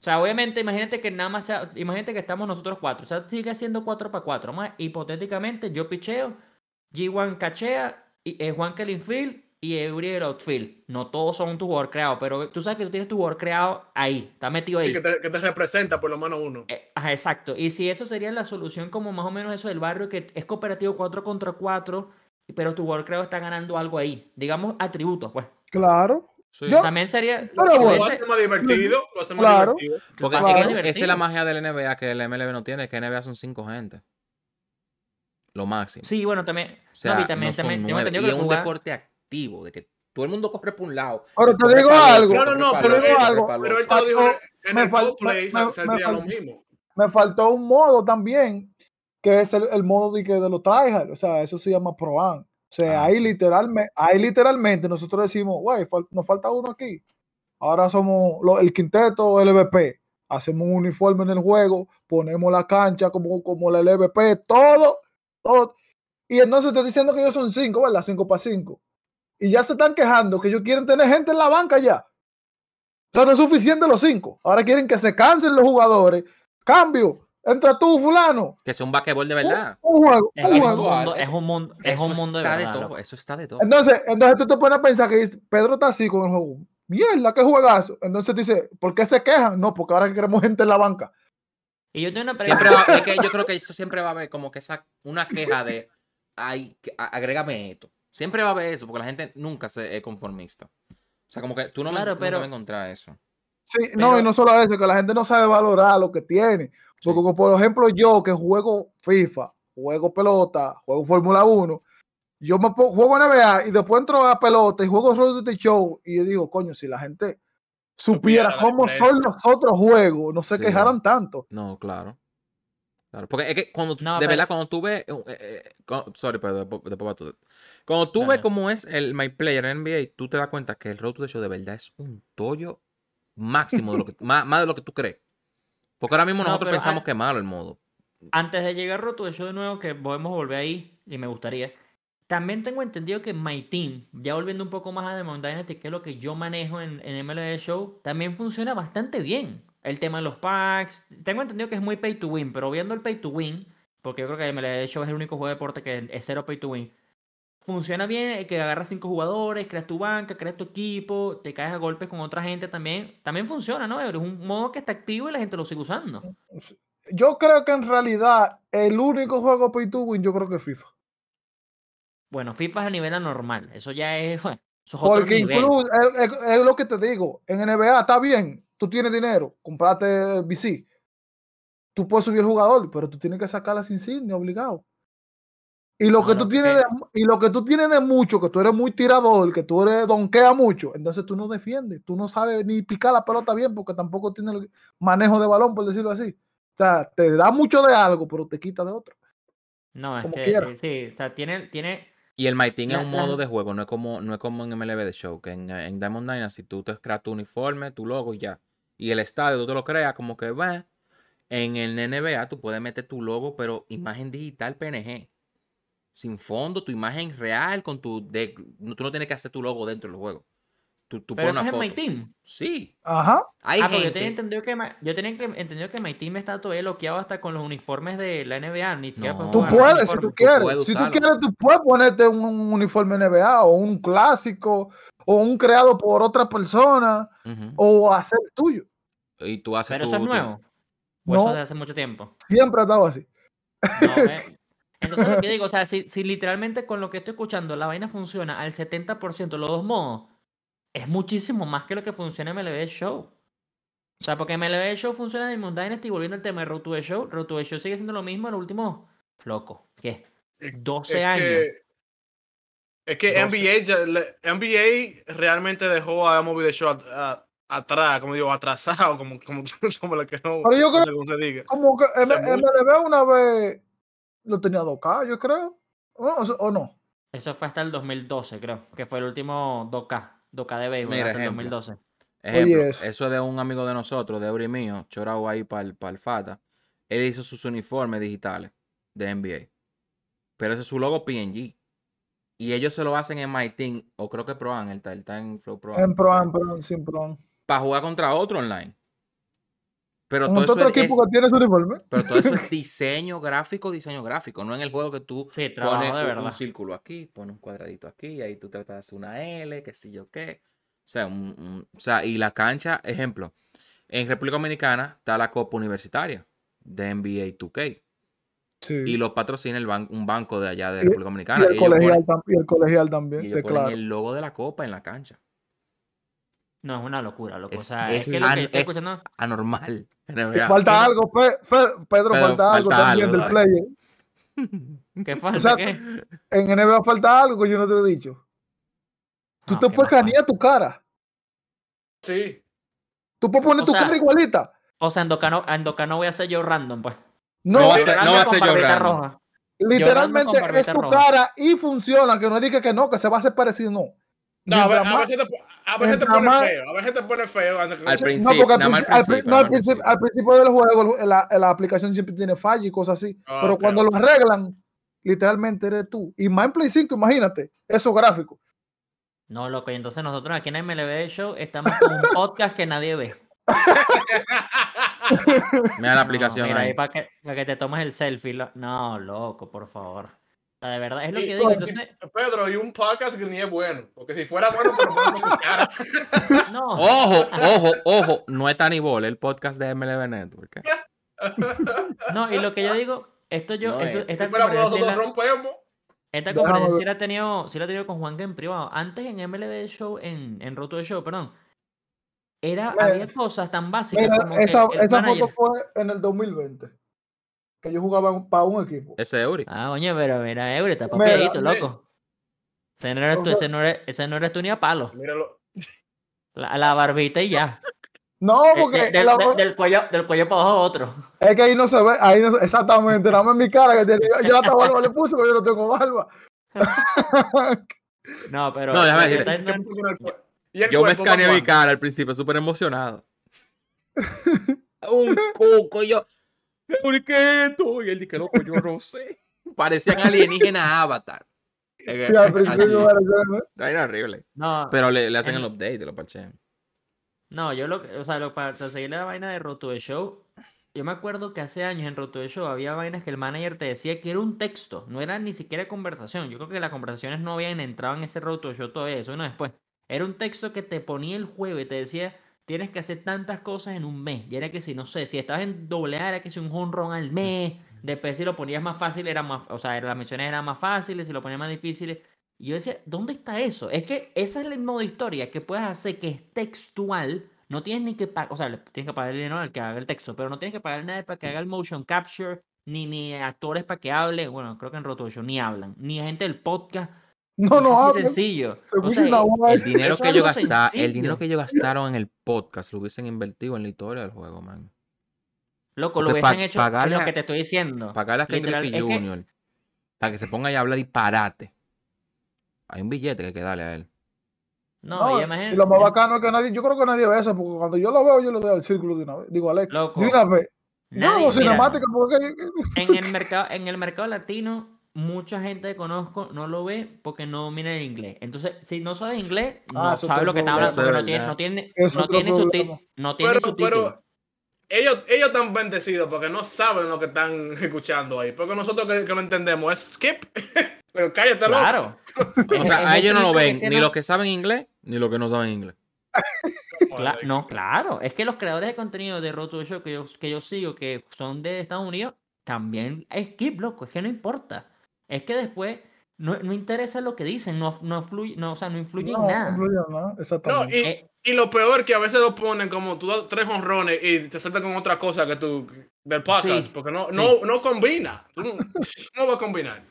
O sea, obviamente, imagínate que nada más sea, imagínate que estamos nosotros cuatro, o sea, sigue siendo 4 para 4, más hipotéticamente yo picheo, G1 cachea, y, eh, Juan Kellyfield y Eury el outfield. No todos son tu jugador creado, pero tú sabes que tú tienes tu jugador creado ahí, está metido ahí. Sí, que, te, que te representa por lo menos uno. Eh, ajá, exacto. Y si eso sería la solución, como más o menos eso del barrio, que es cooperativo 4 contra 4, pero tu jugador creo está ganando algo ahí. Digamos atributos, pues. Claro. Sí. Yo- También sería. Pero bueno. Lo hace más divertido, lo hace más Claro. divertido. Porque Así esa- que esa, es esa es la magia del NBA que el MLB no tiene, que NBA son cinco gente. Lo máximo. Sí, bueno, también. O sea, no, y también, no son también tengo nueve. entendido Y que es un jugar- deporte activo, de que todo el mundo corre por un lado. Pero te digo algo. No, no, corre no, pa'l pero otro, digo algo, Pero él te lo dijo en me el fal- cosplay, me- sal- me- saldría me lo mismo. Me faltó un modo también, que es el, el modo de, que de los tryhard. O sea, eso se llama Pro-Am. O sea, Ah, ahí, sí. literalmente, ahí literalmente nosotros decimos, güey, fal- nos falta uno aquí. Ahora somos lo- el quinteto LVP. Hacemos un uniforme en el juego, ponemos la cancha como, como la LVP, todo, todo. Y entonces estoy diciendo que ellos son cinco, ¿verdad? Cinco para cinco. Y ya se están quejando que ellos quieren tener gente en la banca ya. O sea, no es suficiente los cinco. Ahora quieren que se cansen los jugadores. Cambio. Entra tú, fulano. Que sea un basquetbol de verdad. Un, un juego. Es, un juego. mundo, es un mundo, es Eso un mundo de está verdad. todo, loco. eso está de todo. Entonces, entonces tú te pones a pensar que Pedro está así con el juego. Mierda, qué juegazo. Entonces dice, ¿por qué se quejan? No, porque ahora queremos gente en la banca. Y yo tengo una pregunta. Va, es que yo creo que eso siempre va a haber como que esa, una queja de, ay, que- a- agrégame esto. Siempre va a haber eso, porque la gente nunca se es conformista. O sea, como que tú no me- Claro, nunca pero- vas a encontrar eso. Sí, no, y no solo eso, que la gente no sabe valorar lo que tiene. Sí. Porque, como por ejemplo, yo que juego FIFA, juego pelota, juego Fórmula 1, Yo me pongo, juego NBA y después entro a pelota y juego Road to the Show y yo digo, coño, si la gente supiera, Supiera la cómo son los otros juegos, no se Sí. quejaran tanto. No, claro. Claro, porque es que cuando, No, de pero- verdad, cuando tú ves, eh, eh, con- sorry, pero después, después va tú. Cuando tú ves cómo es el My Player en NBA, tú te das cuenta que el Road to the Show de verdad es un tollo máximo, de lo que, más, más de lo que tú crees. Porque ahora mismo No, nosotros pensamos que es malo el modo. Antes de llegar roto de show de nuevo, que podemos volver ahí, y me gustaría. También tengo entendido que My Team, ya volviendo un poco más a Demon Dynasty, que es lo que yo manejo en, en MLB Show, también funciona bastante bien. El tema de los packs. Tengo entendido que es muy pay to win, pero viendo el pay to win, porque yo creo que MLB Show es el único juego de deporte que es cero pay to win. Funciona bien, eh, que agarras cinco jugadores, creas tu banca, creas tu equipo, te caes a golpes con otra gente también. También funciona, ¿no? Es un modo que está activo y la gente lo sigue usando. Yo creo que en realidad el único juego pay to win, yo creo que es FIFA. Bueno, FIFA es a nivel anormal. Eso ya es. bueno, eso es Porque incluso, es, es- es lo que te digo, en NBA está bien, tú tienes dinero, comprate BC, tú puedes subir el jugador, pero tú tienes que sacar las insignias obligado. Y lo No, que tú tienes de, y lo que tú tienes de mucho, que tú eres muy tirador, que tú eres donkea mucho, entonces tú no defiendes, tú no sabes ni picar la pelota bien porque tampoco tienes el manejo de balón, por decirlo así. O sea, te da mucho de algo, pero te quita de otro. No, es como que quiera. eh, sí, o sea, tiene, tiene. Y el La- es un la- modo de juego, no es como, no es como en MLB de Show, que en, en Diamond Dynasty tú te creas tu uniforme, tu logo y ya. Y el estadio tú te lo creas como que va. En el NBA tú puedes meter tu logo, pero imagen digital PNG. Sin fondo, tu imagen real con tu... De, no- tú no tienes que hacer tu logo dentro del juego. Tú, tú Pero eso es en My. Team. Sí. Ajá. Hay ah, porque yo gente... tenía entendido que yo tenía que- entendido que My Team está todavía bloqueado hasta con los uniformes de la NBA. Ni siquiera No. puedes Tú puedes, si tú quieres. puedes si tú quieres, tú puedes ponerte un, un uniforme NBA o un clásico o un creado por otra persona o hacer tuyo. Y tú haces Pero tu- eso es tu- nuevo. O No. eso de hace mucho tiempo. Siempre ha estado así. No, eh. Entonces lo que digo, o sea, si, si literalmente con lo que estoy escuchando la vaina funciona al 70% los dos modos, es muchísimo más que lo que funciona en MLB Show. O sea, porque MLB Show funciona en Moon Dynasty, volviendo al tema de Road to the Show, Road to the Show sigue siendo lo mismo en los últimos, loco, ¿qué? 12 es años. Que, es que 12. NBA, ya- le- NBA realmente dejó a MLB The Show a- atrás, como digo, atrasado, como, como, como lo que no, Pero yo creo- se diga. Como que M- Hace mucho. MLB una vez lo tenía 2K, yo creo. ¿O, o- o no? Eso fue hasta el 2012, creo, que fue el último 2K, 2K de béisbol, Mira, hasta el ejemplo. 2012. Ejemplo, Oye, eso. eso de un amigo de nosotros, de Eury mío, chorado ahí para el, FATA. Él hizo sus uniformes digitales de NBA. Pero ese es su logo PNG. Y ellos se lo hacen en My Team, o creo que Pro Am, él está, él está en Flow Pro. En Pro, en Pro, sin Pro. Para jugar contra otro online. Pero todo, otro eso es, equipo que tiene su uniforme. pero todo eso es diseño gráfico, diseño gráfico. No en el juego que tú Sí, trabajo pones de un- verdad. un círculo aquí, pones un cuadradito aquí, y ahí tú tratas de hacer una L, qué sé yo qué. O sea, un- un- o sea, y la cancha, ejemplo, en República Dominicana está la Copa Universitaria de NBA 2K Sí. y los patrocina el ban- un banco de allá de Y- República Y Dominicana. el, Y ellos colegial, ponen, tam- y el colegial y también, ellos de ponen claro. el logo de la Copa en la cancha. No, es una locura, loco. O Es- sea, es, es que lo que estoy escuchando... Anormal. Falta algo, Pe- Fe- Pedro, Pedro, falta algo también algo, del player. ¿Qué falta? sea, ¿Qué? En NBA falta algo que yo no te he dicho. Tú No, te ¿qué puedes canear tu cara. Sí. Tú puedes poner O tu sea, cara igualita. O sea, en Docano, en Docano voy a ser yo random, pues. No, No va a ser- Random no va a ser yo random. roja. literalmente es tu roja. cara y funciona. Que no diga que no, que se va a hacer parecido, no. No, a, ver- a veces te, a veces te mientras pone feo, a veces te pone feo. Al No, principio, porque al, principio, al, principio, pri- no, al nada más al principio- principio. al principio del juego la, la- aplicación siempre tiene fallas y cosas así. Ah, pero cuando ok. lo arreglan, literalmente eres tú. Y más en Play 5, imagínate, esos gráficos. No, loco, y entonces nosotros aquí en MLB Show estamos con un podcast que nadie ve. Mira la aplicación Mira, ahí para que, para que te tomes el selfie. lo- No, loco, por favor. Sea, de verdad, es lo Sí, que digo. Entonces, Pedro, y un podcast que ni es bueno. Porque si fuera bueno, por lo menos me cara. no. Ojo, ojo, ojo. No es Tanibol, el podcast de MLB Network. ¿eh? No, y lo que yo digo, esto yo, No esto- es. esta Si fuera bueno, conversación, nosotros la- rompemos. esta conversación ver. sí la he tenido, sí la he tenido con Juan en privado. Antes en MLB Show, en, en Roto de Show, perdón. Era, Mira, había cosas tan básicas Mira, como que esa, el esa foto fue en el 2020. Que yo jugaba para un equipo. Ese Eury. Ah, oye, pero mira, Eure, está papiadito, loco. Ese no eres tú, ese no eres, ese no eres tú ni a palo. Míralo. La, la barbita y ya. No, Eh, porque de- del, la- de- del cuello, del cuello para abajo otro. es que ahí no se ve, ahí no se- exactamente, nada más en mi cara que tiene, yo la barba le puse, pero yo no tengo barba. No, pero. No, déjame lo que decirte, está diciendo- ¿Y el Yo me escaneé mi cara al principio, súper emocionado. Un cuco, y yo. ¿Por qué esto? Y él dije, loco, yo no sé. Parecían alienígenas avatar. Sí, al principio parecía, ¿no? Era horrible. No, Pero le, le hacen En- el update de los parches. No, yo lo que, o sea, lo, para seguir la vaina de Roto de Show, yo me acuerdo que hace años en Roto de Show había vainas que el manager te decía que era un texto, no era ni siquiera conversación. Yo creo que las conversaciones no habían entrado en ese Roto de Show todavía, eso no después. Era un texto que te ponía el jueves, te decía, tienes que hacer tantas cosas en un mes. Y era que si, no sé, si estabas en doble A, era que si un honrón al mes. Después si lo ponías más fácil, era más, o sea, las misiones eran más fáciles, si lo ponías más difíciles. Y yo decía, ¿dónde está eso? Es que esa es el modo de historia que puedes hacer que es textual. No tienes ni que pagar, o sea, le tienes que pagar el dinero al que haga el texto, pero no tienes que pagar nada para que haga el motion capture, ni, ni actores para que hable. Bueno, creo que en Roto Show ni hablan, ni gente del podcast. No, no, así sencillo. Se O sea. El dinero que gastaron, el dinero que ellos gastaron en el podcast lo hubiesen invertido en la historia del juego, man. loco, lo pa- hubiesen hecho pagarle lo que te estoy diciendo. Pagarle a Ken Griffey que- Jr. para que se ponga ahí a hablar disparate. Hay un billete que hay que darle a él. No, No, y y imagínate- lo más bacano es que nadie, yo creo que nadie ve eso, porque cuando yo lo veo, yo le doy al círculo de una vez. Digo, Alex, Loco, de una vez. Yo no nadie, cinemática porque en el mercado, en el mercado latino, mucha gente que conozco no lo ve porque no domina el inglés. Entonces, si no sabes inglés, no Ah, eso es sabes lo que está hablando porque no tiene, no tiene, es no tiene subti- no tiene Pero, subtítulos. pero ellos, ellos están bendecidos porque no saben lo que están escuchando ahí. Porque nosotros que, que lo entendemos es skip. pero cállate, loco. Claro. O sea, a ellos no lo ven, ni los los que saben inglés, ni los que no saben inglés. Cla- no, claro. Es que los creadores de contenido de Roto Show que yo, que yo sigo, que son de Estados Unidos, también es skip, loco. Es que no importa. Es que después no, no interesa lo que dicen, no, no, fluye, no, o sea, no influye no, en nada. no influye en nada, No, exactamente. y, Eh, y lo peor que a veces lo ponen como tú das tres honrones y te saltan con otra cosa que tú del podcast. Sí, porque no, sí. no, no combina. No, no va a combinar.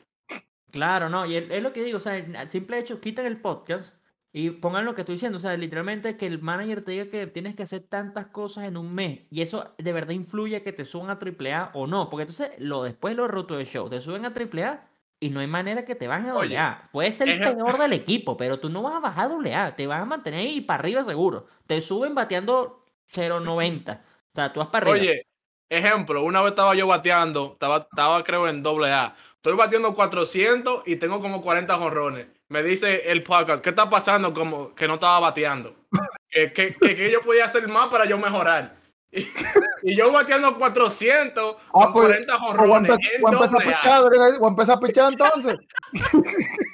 Claro, no, y es, lo que digo, o sea, el simple hecho, quiten el podcast y pongan lo que estoy diciendo, o sea, literalmente que el manager te diga que tienes que hacer tantas cosas en un mes y eso de verdad influye que te suban a AAA o no, porque entonces lo después lo roto de show, te suben a AAA y no hay manera que te van a Oye, AA. Puede ser el peor del equipo, pero tú no vas a bajar a AA, te vas a mantener ahí para arriba seguro. Te suben bateando 0.90. O sea, tú vas para arriba. Oye, ejemplo, una vez estaba yo bateando, estaba, estaba creo en doble A. Estoy batiendo 400 y tengo como 40 jonrones. Me dice el podcast, ¿qué está pasando? Como que no estaba bateando. Que, que, que yo podía hacer más para yo mejorar. Y, y yo bateando 400 Ah, con pues, 40 o voy a empezar a pichar, ¿verdad? voy a empezar a pichar entonces.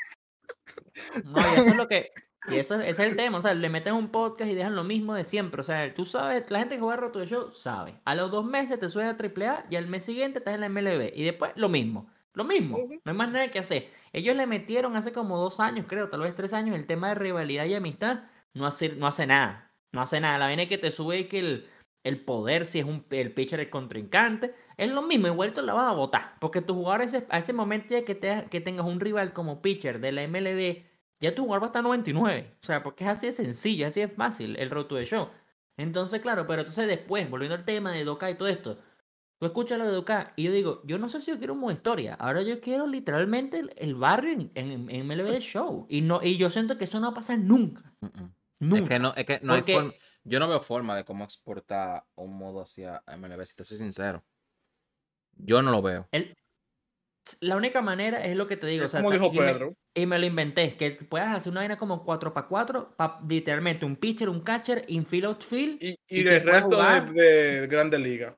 No, y eso es lo que. Y eso es- ese es el tema. O sea, le meten un podcast y dejan lo mismo de siempre. O sea, tú sabes, la gente que juega Roto de Show sabe. A los dos meses te suena a AAA y al mes siguiente estás en la MLB. Y después lo mismo. Lo mismo. No hay más nada que hacer. Ellos le metieron hace como dos años, creo, tal vez tres años, el tema de rivalidad y amistad. No hace, no hace nada. No hace nada. La vaina es que te sube que el, el poder, si es un, el pitcher, el contrincante, es lo mismo. Igual te la vas a votar. Porque tu jugador, a ese, a ese momento ya que, te, que tengas un rival como pitcher de la MLB, ya tu jugador va a estar 99. O sea, porque es así de sencillo, así de fácil el roto de show. Entonces, claro, pero entonces después, volviendo al tema de Doka y todo esto, tú escuchas lo de Doka y yo digo, yo no sé si yo quiero un modo historia. Ahora yo quiero literalmente el, el barrio en, en, en MLB de show. Y, no, y yo siento que eso no va a pasar nunca. Mm, mm. Nunca. Es que no, es que no hay Porque- forma. Yo no veo forma de cómo exportar un modo hacia MLB, si te soy sincero. Yo no lo veo. El- la única manera es lo que te digo. o sea, como dijo y me- Pedro. Y me lo inventé, es que puedas hacer una vaina como 4x4, pa, literalmente un pitcher, un catcher, infield, outfield. Y, y y el resto de, de Grandes Ligas.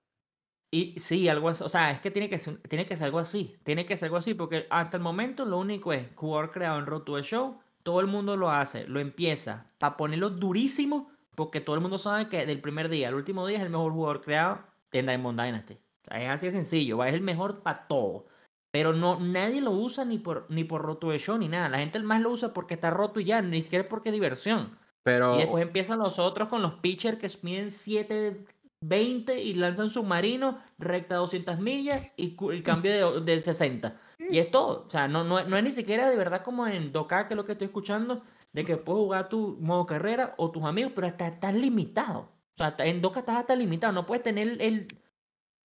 Y sí, algo así. O sea, es que tiene que ser, tiene que ser algo así. Tiene que ser algo así, porque hasta el momento lo único es jugador creado en Road to the Show. Todo el mundo lo hace, lo empieza para ponerlo durísimo, porque todo el mundo sabe que del primer día al último día es el mejor jugador creado en Diamond Dynasty. O sea, es así de sencillo, va, es el mejor para todo. Pero no, nadie lo usa ni por, ni por roto de show ni nada. La gente más lo usa porque está roto y ya, ni siquiera porque es diversión. Pero Y después empiezan los otros con los pitchers que miden 7 20 y lanzan submarino, recta 200 millas y el cambio de, de 60. Y es todo. O sea, no, no, no es ni siquiera de verdad como en 2K, que es lo que estoy escuchando, de que puedes jugar tu modo carrera o tus amigos, pero hasta estás limitado. O sea, hasta- en 2K estás hasta limitado. No puedes tener el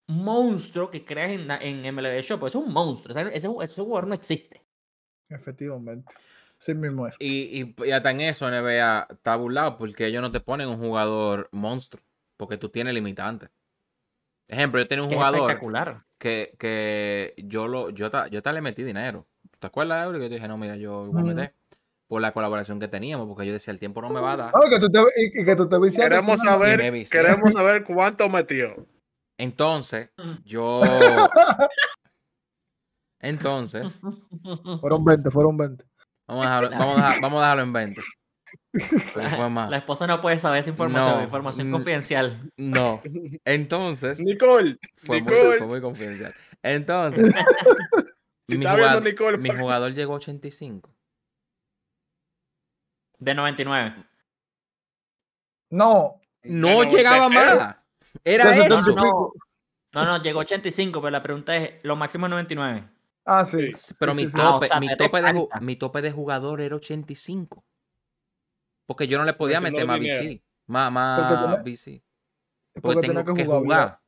monstruo que creas en, en MLB Show, porque es un monstruo. o sea, ese, ese jugador no existe. Efectivamente. Sí mismo es. Y, y, y hasta en eso NBA está burlado porque ellos no te ponen un jugador monstruo. Porque tú tienes limitantes. Ejemplo, yo tenía un jugador espectacular. que, que yo lo yo, ta- yo ta le metí dinero. ¿Te acuerdas, Eury? Que yo te dije, no, mira, yo voy a meter por la colaboración que teníamos, porque yo decía, el tiempo no me va a dar. Que tú te, y, y que tú te Queremos me saber, queremos saber cuánto metió. Entonces, yo. Entonces, Fueron 20, fueron 20. vamos a dejarlo, vamos a dejar- vamos a dejarlo en 20. Porque fue más. La esposa no puede saber esa información, No, información confidencial. No. Entonces, Nicole, fue muy, Nicole. fue muy confidencial. Entonces, Si mi, está viendo jugador, Nicole, mi jugador llegó a 85. De 99. No. No De llegaba 90. más. Era eso. No, no, no, no, llegó 85, pero la pregunta es, lo máximo es 99. Ah, sí. Pero Sí, mi, sí, sí. Ah, o tope, sea, mi, tope de, mi tope de jugador era 85. Porque yo no le podía Metiendo meter más dinero. VC. Más, Porque más VC. Porque, Porque tengo que que jugar. jugar.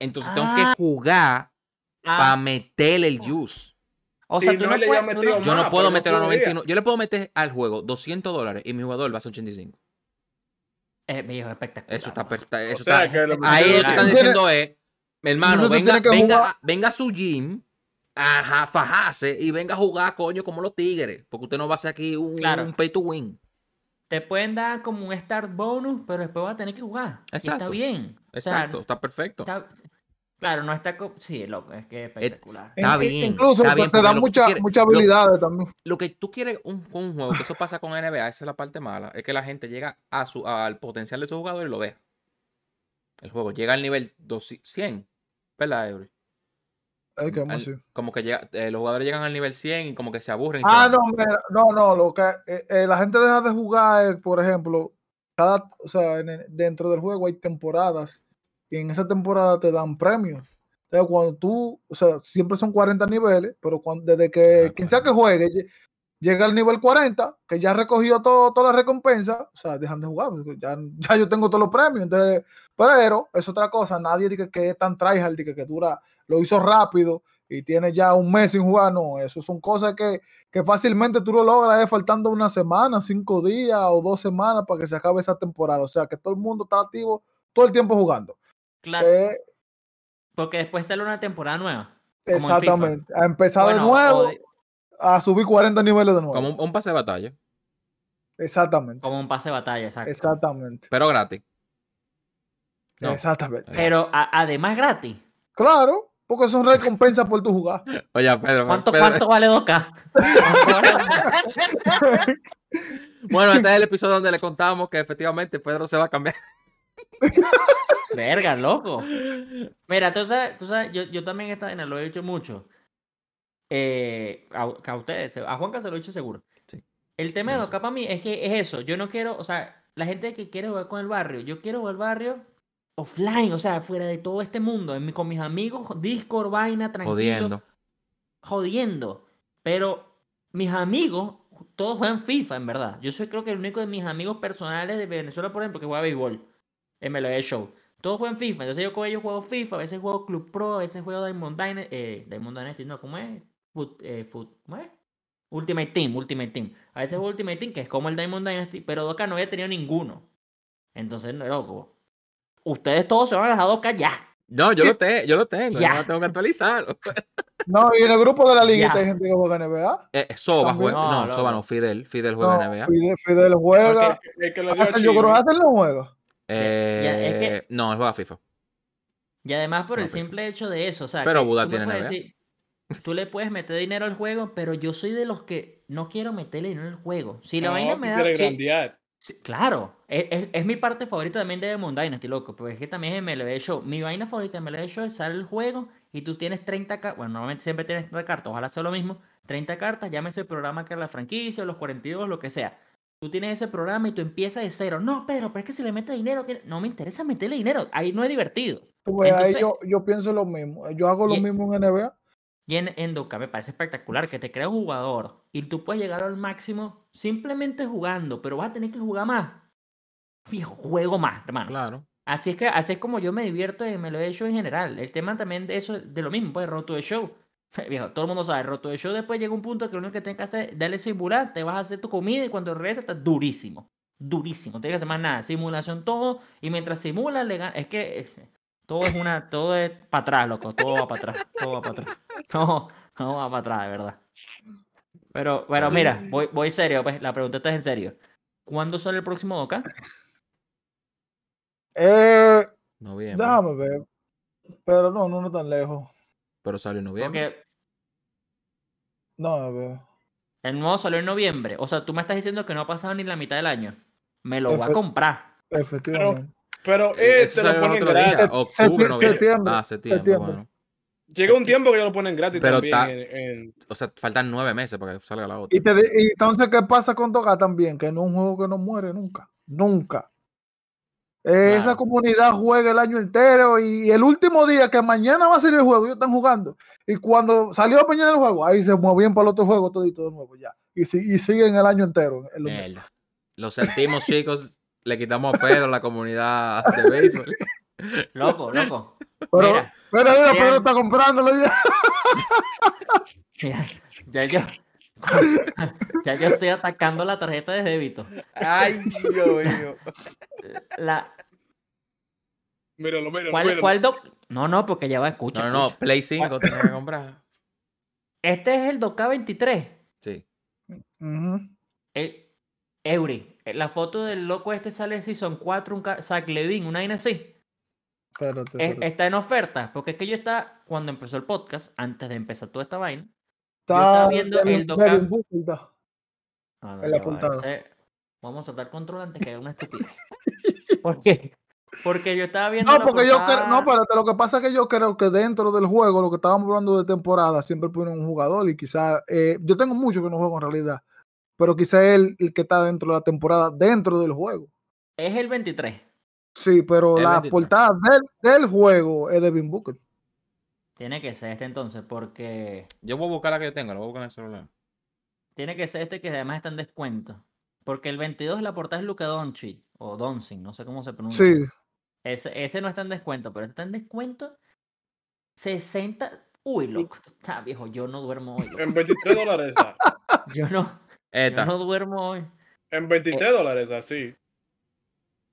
Entonces tengo Ah. que jugar para Ah, meterle el juice. O Si sea, tú no no le puedes... tú no- Yo no más, puedo meterlo a podía. 99. Yo le puedo meter al juego 200 dólares y mi jugador va a ser 85. Eh, mi hijo, espectacular. Eso está. mano. per- está- Eso O sea, está que lo ahí metieron- ellos están diciendo es, hermano, venga, que venga, venga a su gym, ajá, fajase y venga a jugar, coño, como los tigres. Porque usted no va a hacer aquí un, Claro. un pay to win. Te pueden dar como un start bonus, pero después vas a tener que jugar. Y está Exacto. bien. O sea, Exacto, está perfecto. está- Claro, no está... Sí, loco, es que es espectacular. Está In- bien, Incluso está te- bien, tú muchas lo- habilidades también. Lo que tú quieres un, con un juego, que eso pasa con NBA, esa es la parte mala, es que la gente llega a su, al potencial de su jugador y lo deja. El juego llega al nivel 200, 100, ¿verdad, así? Como que llega, eh, los jugadores llegan al nivel 100 y como que se aburren. se Ah, no, mira, no, no, lo que eh, eh, la gente deja de jugar, eh, por ejemplo, cada, o sea, en dentro del juego hay temporadas y en esa temporada te dan premios. Entonces, cuando tú, o sea, siempre son 40 niveles, pero cuando, desde que quien sea que juegue lle- llega al nivel 40, que ya recogió todo, toda la recompensa, o sea, dejan de jugar, ya, ya yo tengo todos los premios. Entonces, pero es otra cosa, nadie dice que es tan tryhard, dice que dura, lo hizo rápido y tiene ya un mes sin jugar, no, eso son cosas que, que fácilmente tú lo logras, es faltando una semana, cinco días o dos semanas para que se acabe esa temporada. O sea, que todo el mundo está activo todo el tiempo jugando. Claro, Eh, porque después sale una temporada nueva. Exactamente. A empezar Bueno, de nuevo, de- a subir 40 niveles de nuevo. Como un, un pase de batalla, Exactamente. como un pase de batalla, exacto. Exactamente. pero gratis. No. Exactamente. Pero a- además gratis. Claro, porque son recompensas por tu jugar. Oye, Pedro, ¿Cuánto, Pedro- cuánto vale 2K? Bueno, este es el episodio donde le contamos que efectivamente Pedro se va a cambiar. Verga, loco. Mira, tú sabes, tú sabes yo, yo también esta vaina lo he dicho mucho. Eh, a, a ustedes, a Juanca se lo he dicho seguro. Sí. El tema de los para mí es que es eso. Yo no quiero, o sea, la gente que quiere jugar con el barrio, yo quiero jugar el barrio offline, o sea, fuera de todo este mundo, en mi- con mis amigos, Discord, vaina, tranquilo. Jodiendo. jodiendo. Pero mis amigos, todos juegan FIFA, en verdad. Yo soy creo que el único de mis amigos personales de Venezuela, por ejemplo, que juega béisbol. MLB Show. Todos juegan FIFA. Entonces yo con ellos juego FIFA, a veces juego Club Pro, a veces juego Diamond Dynasty. Eh, Diamond Dynasty, no, ¿cómo es? Foot, eh, foot- ¿Cómo es? Ultimate Team, Ultimate Team. A veces juego Ultimate Team, que es como el Diamond Dynasty, pero 2K no había tenido ninguno. Entonces, no, loco. Ustedes todos se van a las 2K ya. No, yo lo, te, yo lo tengo, Ya. yo tengo que actualizarlo. No, y en el grupo de la liguita Ya. hay gente que juega NBA. Eh, Soba También. juega, No. Soba no, Fidel, Fidel juega No, NBA. Fidel, Fidel juega. El que Hasta yo creo que Hazel no juega. Eh, ya, es que- No, él juega FIFA. Y además por No, el FIFA. simple hecho de eso, o sea, Pero Buda tú tiene puedes decir- tú le puedes meter dinero al juego, pero yo soy de los que no quiero meterle dinero al juego. Si la No, vaina me da... sí, claro, es, es- es mi parte favorita también de Demon Dynasty, loco, porque es que también es MLB Show. Mi vaina favorita de MLB Show es sale el juego y tú tienes 30 cartas, bueno, normalmente siempre tienes 30 cartas, ojalá sea lo mismo, 30 cartas, llámese el programa que es la franquicia, los 42, lo que sea. Tú tienes ese programa y tú empiezas de cero. No, Pedro, pero es que si le metes dinero, tiene- no me interesa meterle dinero. Ahí no es divertido. Ves, ahí yo, yo pienso lo mismo. Yo hago lo Y- mismo en NBA. Y en, en 2K me parece espectacular que te crea un jugador y tú puedes llegar al máximo simplemente jugando, pero vas a tener que jugar más. Fijo, juego más, hermano. Claro. Así es que así es como yo me divierto y me lo he hecho en general. El tema también de eso, de lo mismo, pues roto de show. Viejo, todo el mundo sabe, roto de show después llega un punto que lo único que tienes que hacer es darle simular, te vas a hacer tu comida y cuando regresas estás durísimo. Durísimo, no tienes que hacer más nada. Simulación todo y mientras simulas le ganas. Es que eh, todo es una, todo es para atrás, loco. Todo va para atrás. Todo va para atrás. Todo, todo va para atrás, de verdad. Pero, pero mira, voy, voy serio, pues la pregunta está en serio. ¿Cuándo sale el próximo Doca? Eh, Noviembre. déjame ver. Pero no, no, no tan lejos. Pero salió en noviembre. Porque No, a ver. El nuevo salió en noviembre. O sea, tú me estás diciendo que no ha pasado ni la mitad del año. Me lo voy a comprar. Efectivamente. Pero Eh, eh, eso te lo ponen otro día, gratis. Octubre, septiembre, Ah, septiembre. septiembre. Bueno. Llega un tiempo que ya lo ponen gratis Pero también. está- en- en- O sea, faltan nueve meses para que salga la otra. Y, te, di- y entonces, ¿qué pasa con Toga también? Que no es un juego que no muere nunca. Nunca. Eh, Esa comunidad juega el año entero y el último día que mañana va a salir el juego, ellos están jugando. Y cuando salió mañana el juego, ahí se movían para el otro juego todito de nuevo ya. Y, si- y siguen el año entero. mismo. Mierda. Lo sentimos, chicos. Le quitamos a Pedro la comunidad de béisbol. Loco, loco. Pero, Mira, pero mira. Pedro está comprándolo ya. ya, ya yo. Ya yo estoy atacando la tarjeta de débito. Ay, Dios mío. La, Míralo, míralo, ¿cuál, míralo. cuál doc? No, no, porque ya va, escucha. No, no, no. escucha. Play 5 tenía que comprar. Este es el 2K23. Sí. El, Eury. La foto del loco este sale en Season 4, un Zach Levine, una así. Espérate, Es- espérate. está en oferta. Porque es que yo estaba, cuando empezó el podcast, antes de empezar toda esta vaina. Está estaba viendo el Doca- Devin Booker, está. No, no, En la va, Vamos a soltar control antes que haga una estupidez. ¿Por qué? Porque yo estaba viendo. No, porque yo creo, no, espérate, lo que pasa es que yo creo que dentro del juego, lo que estábamos hablando de temporada, siempre ponen un jugador y quizás, yo tengo mucho que no juego en realidad, pero quizás el, el que está dentro de la temporada, dentro del juego. Es el 23. Sí, pero El la 23. portada del, del juego es de Devin Booker. Tiene que ser este entonces, porque Yo voy a buscar la que yo tengo, la voy a buscar en el celular. tiene que ser este que además está en descuento. Porque el 22 de la portada es Luca Doncic o Doncic, no sé cómo se pronuncia. Sí, Ese, ese no está en descuento, pero está en descuento 60. Uy, loco, está viejo. Yo no duermo hoy. loco. En 23 dólares está. Yo no, yo no duermo hoy. En 23 dólares está, sí.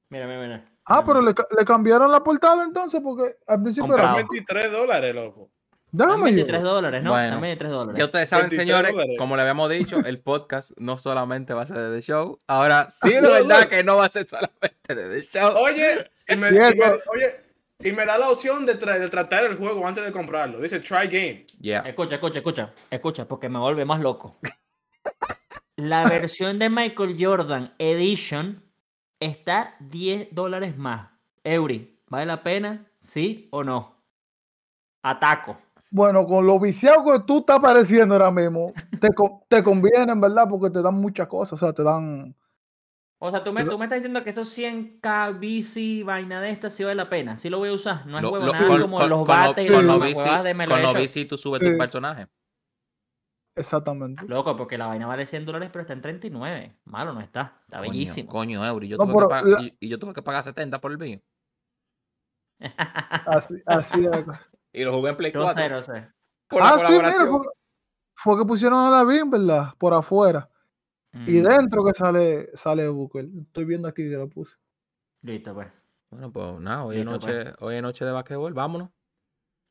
Mira, mira, mira. Ah, pero le, le cambiaron la portada entonces, porque al principio era. Comprado. 23 dólares, loco. Déjame 23 yo. dólares, ¿no? Bueno, 23 dólares. Ya ustedes saben, 23 señores, dólares. como le habíamos dicho, el podcast no solamente va a ser de The Show. Ahora, sí es verdad que no va a ser solamente de The Show. Oye, y me, y me- oye, y me da la opción de, tra- de tratar el juego antes de comprarlo. Dice try game. Yeah. Escucha, escucha, escucha, escucha, porque me vuelve más loco. La versión de Michael Jordan Edition está 10 dólares más. Eury, ¿vale la pena? ¿Sí o no? Ataco. Bueno, con lo viciado que tú estás pareciendo ahora mismo, te, con- te conviene, en verdad, porque te dan muchas cosas, o sea, te dan. O sea, tú me, tú me estás diciendo que esos 100k bici, vaina de esta, sí vale la pena. Sí lo voy a usar. No es Lo- huevo lo- nada con- como con- los con lo- bates y con las lo bici- de Con los bici tú subes Sí. tu personaje. Exactamente. Loco, porque la vaina vale 100 dólares, pero está en 39. Malo no está. Está Coño, bellísimo. Coño, Eury. Yo No, tuve pero que pagar, la- y, y yo tuve que pagar 70 por el mío. Así, así es. Y lo jugué en Play No 4. sé, no sé. Por la Ah, sí, mira, fue, fue que pusieron a David, ¿verdad? Por afuera. Y Mm, dentro que sale, sale Booker. Estoy viendo aquí que lo puse. Listo, pues. Bueno, pues nada, hoy es Listo, noche, hoy es noche de basquetbol, vámonos.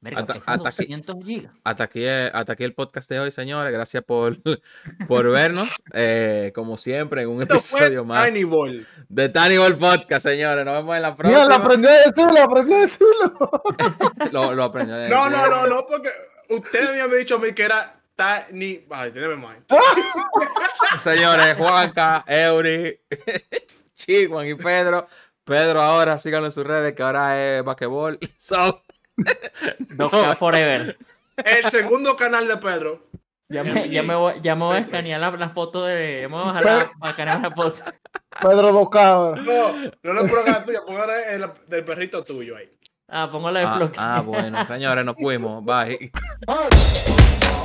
Verga, Hasta- pesan hasta que- 200 gigas. Hasta aquí, eh, hasta aquí el podcast de hoy, señores. Gracias por, por vernos. Eh, como siempre, en un Esto fue episodio más Tiny Ball. de Tiny Ball Podcast, señores. Nos vemos en la Mira, próxima. la aprendí a decirlo, aprendí a decirlo. Lo, lo aprendí de- No, de- no, no, no, porque ustedes me habían dicho a mí que era Tiny. Ay, never mind. Señores, Juanca, Eury, Chihuan y Pedro. Pedro ahora, síganlo en sus redes, que ahora es basquetbol. So, 2K Forever. El segundo canal de Pedro. Ya me, ya me voy, ya me voy a escanear la, la foto de. Ya me voy a bajar la, a escanear la foto. Pedro cabras. No, no le pongas tuya, póngale el del perrito tuyo ahí. Ah, pongo la de Ah, ah, bueno, señores, nos fuimos. Bye.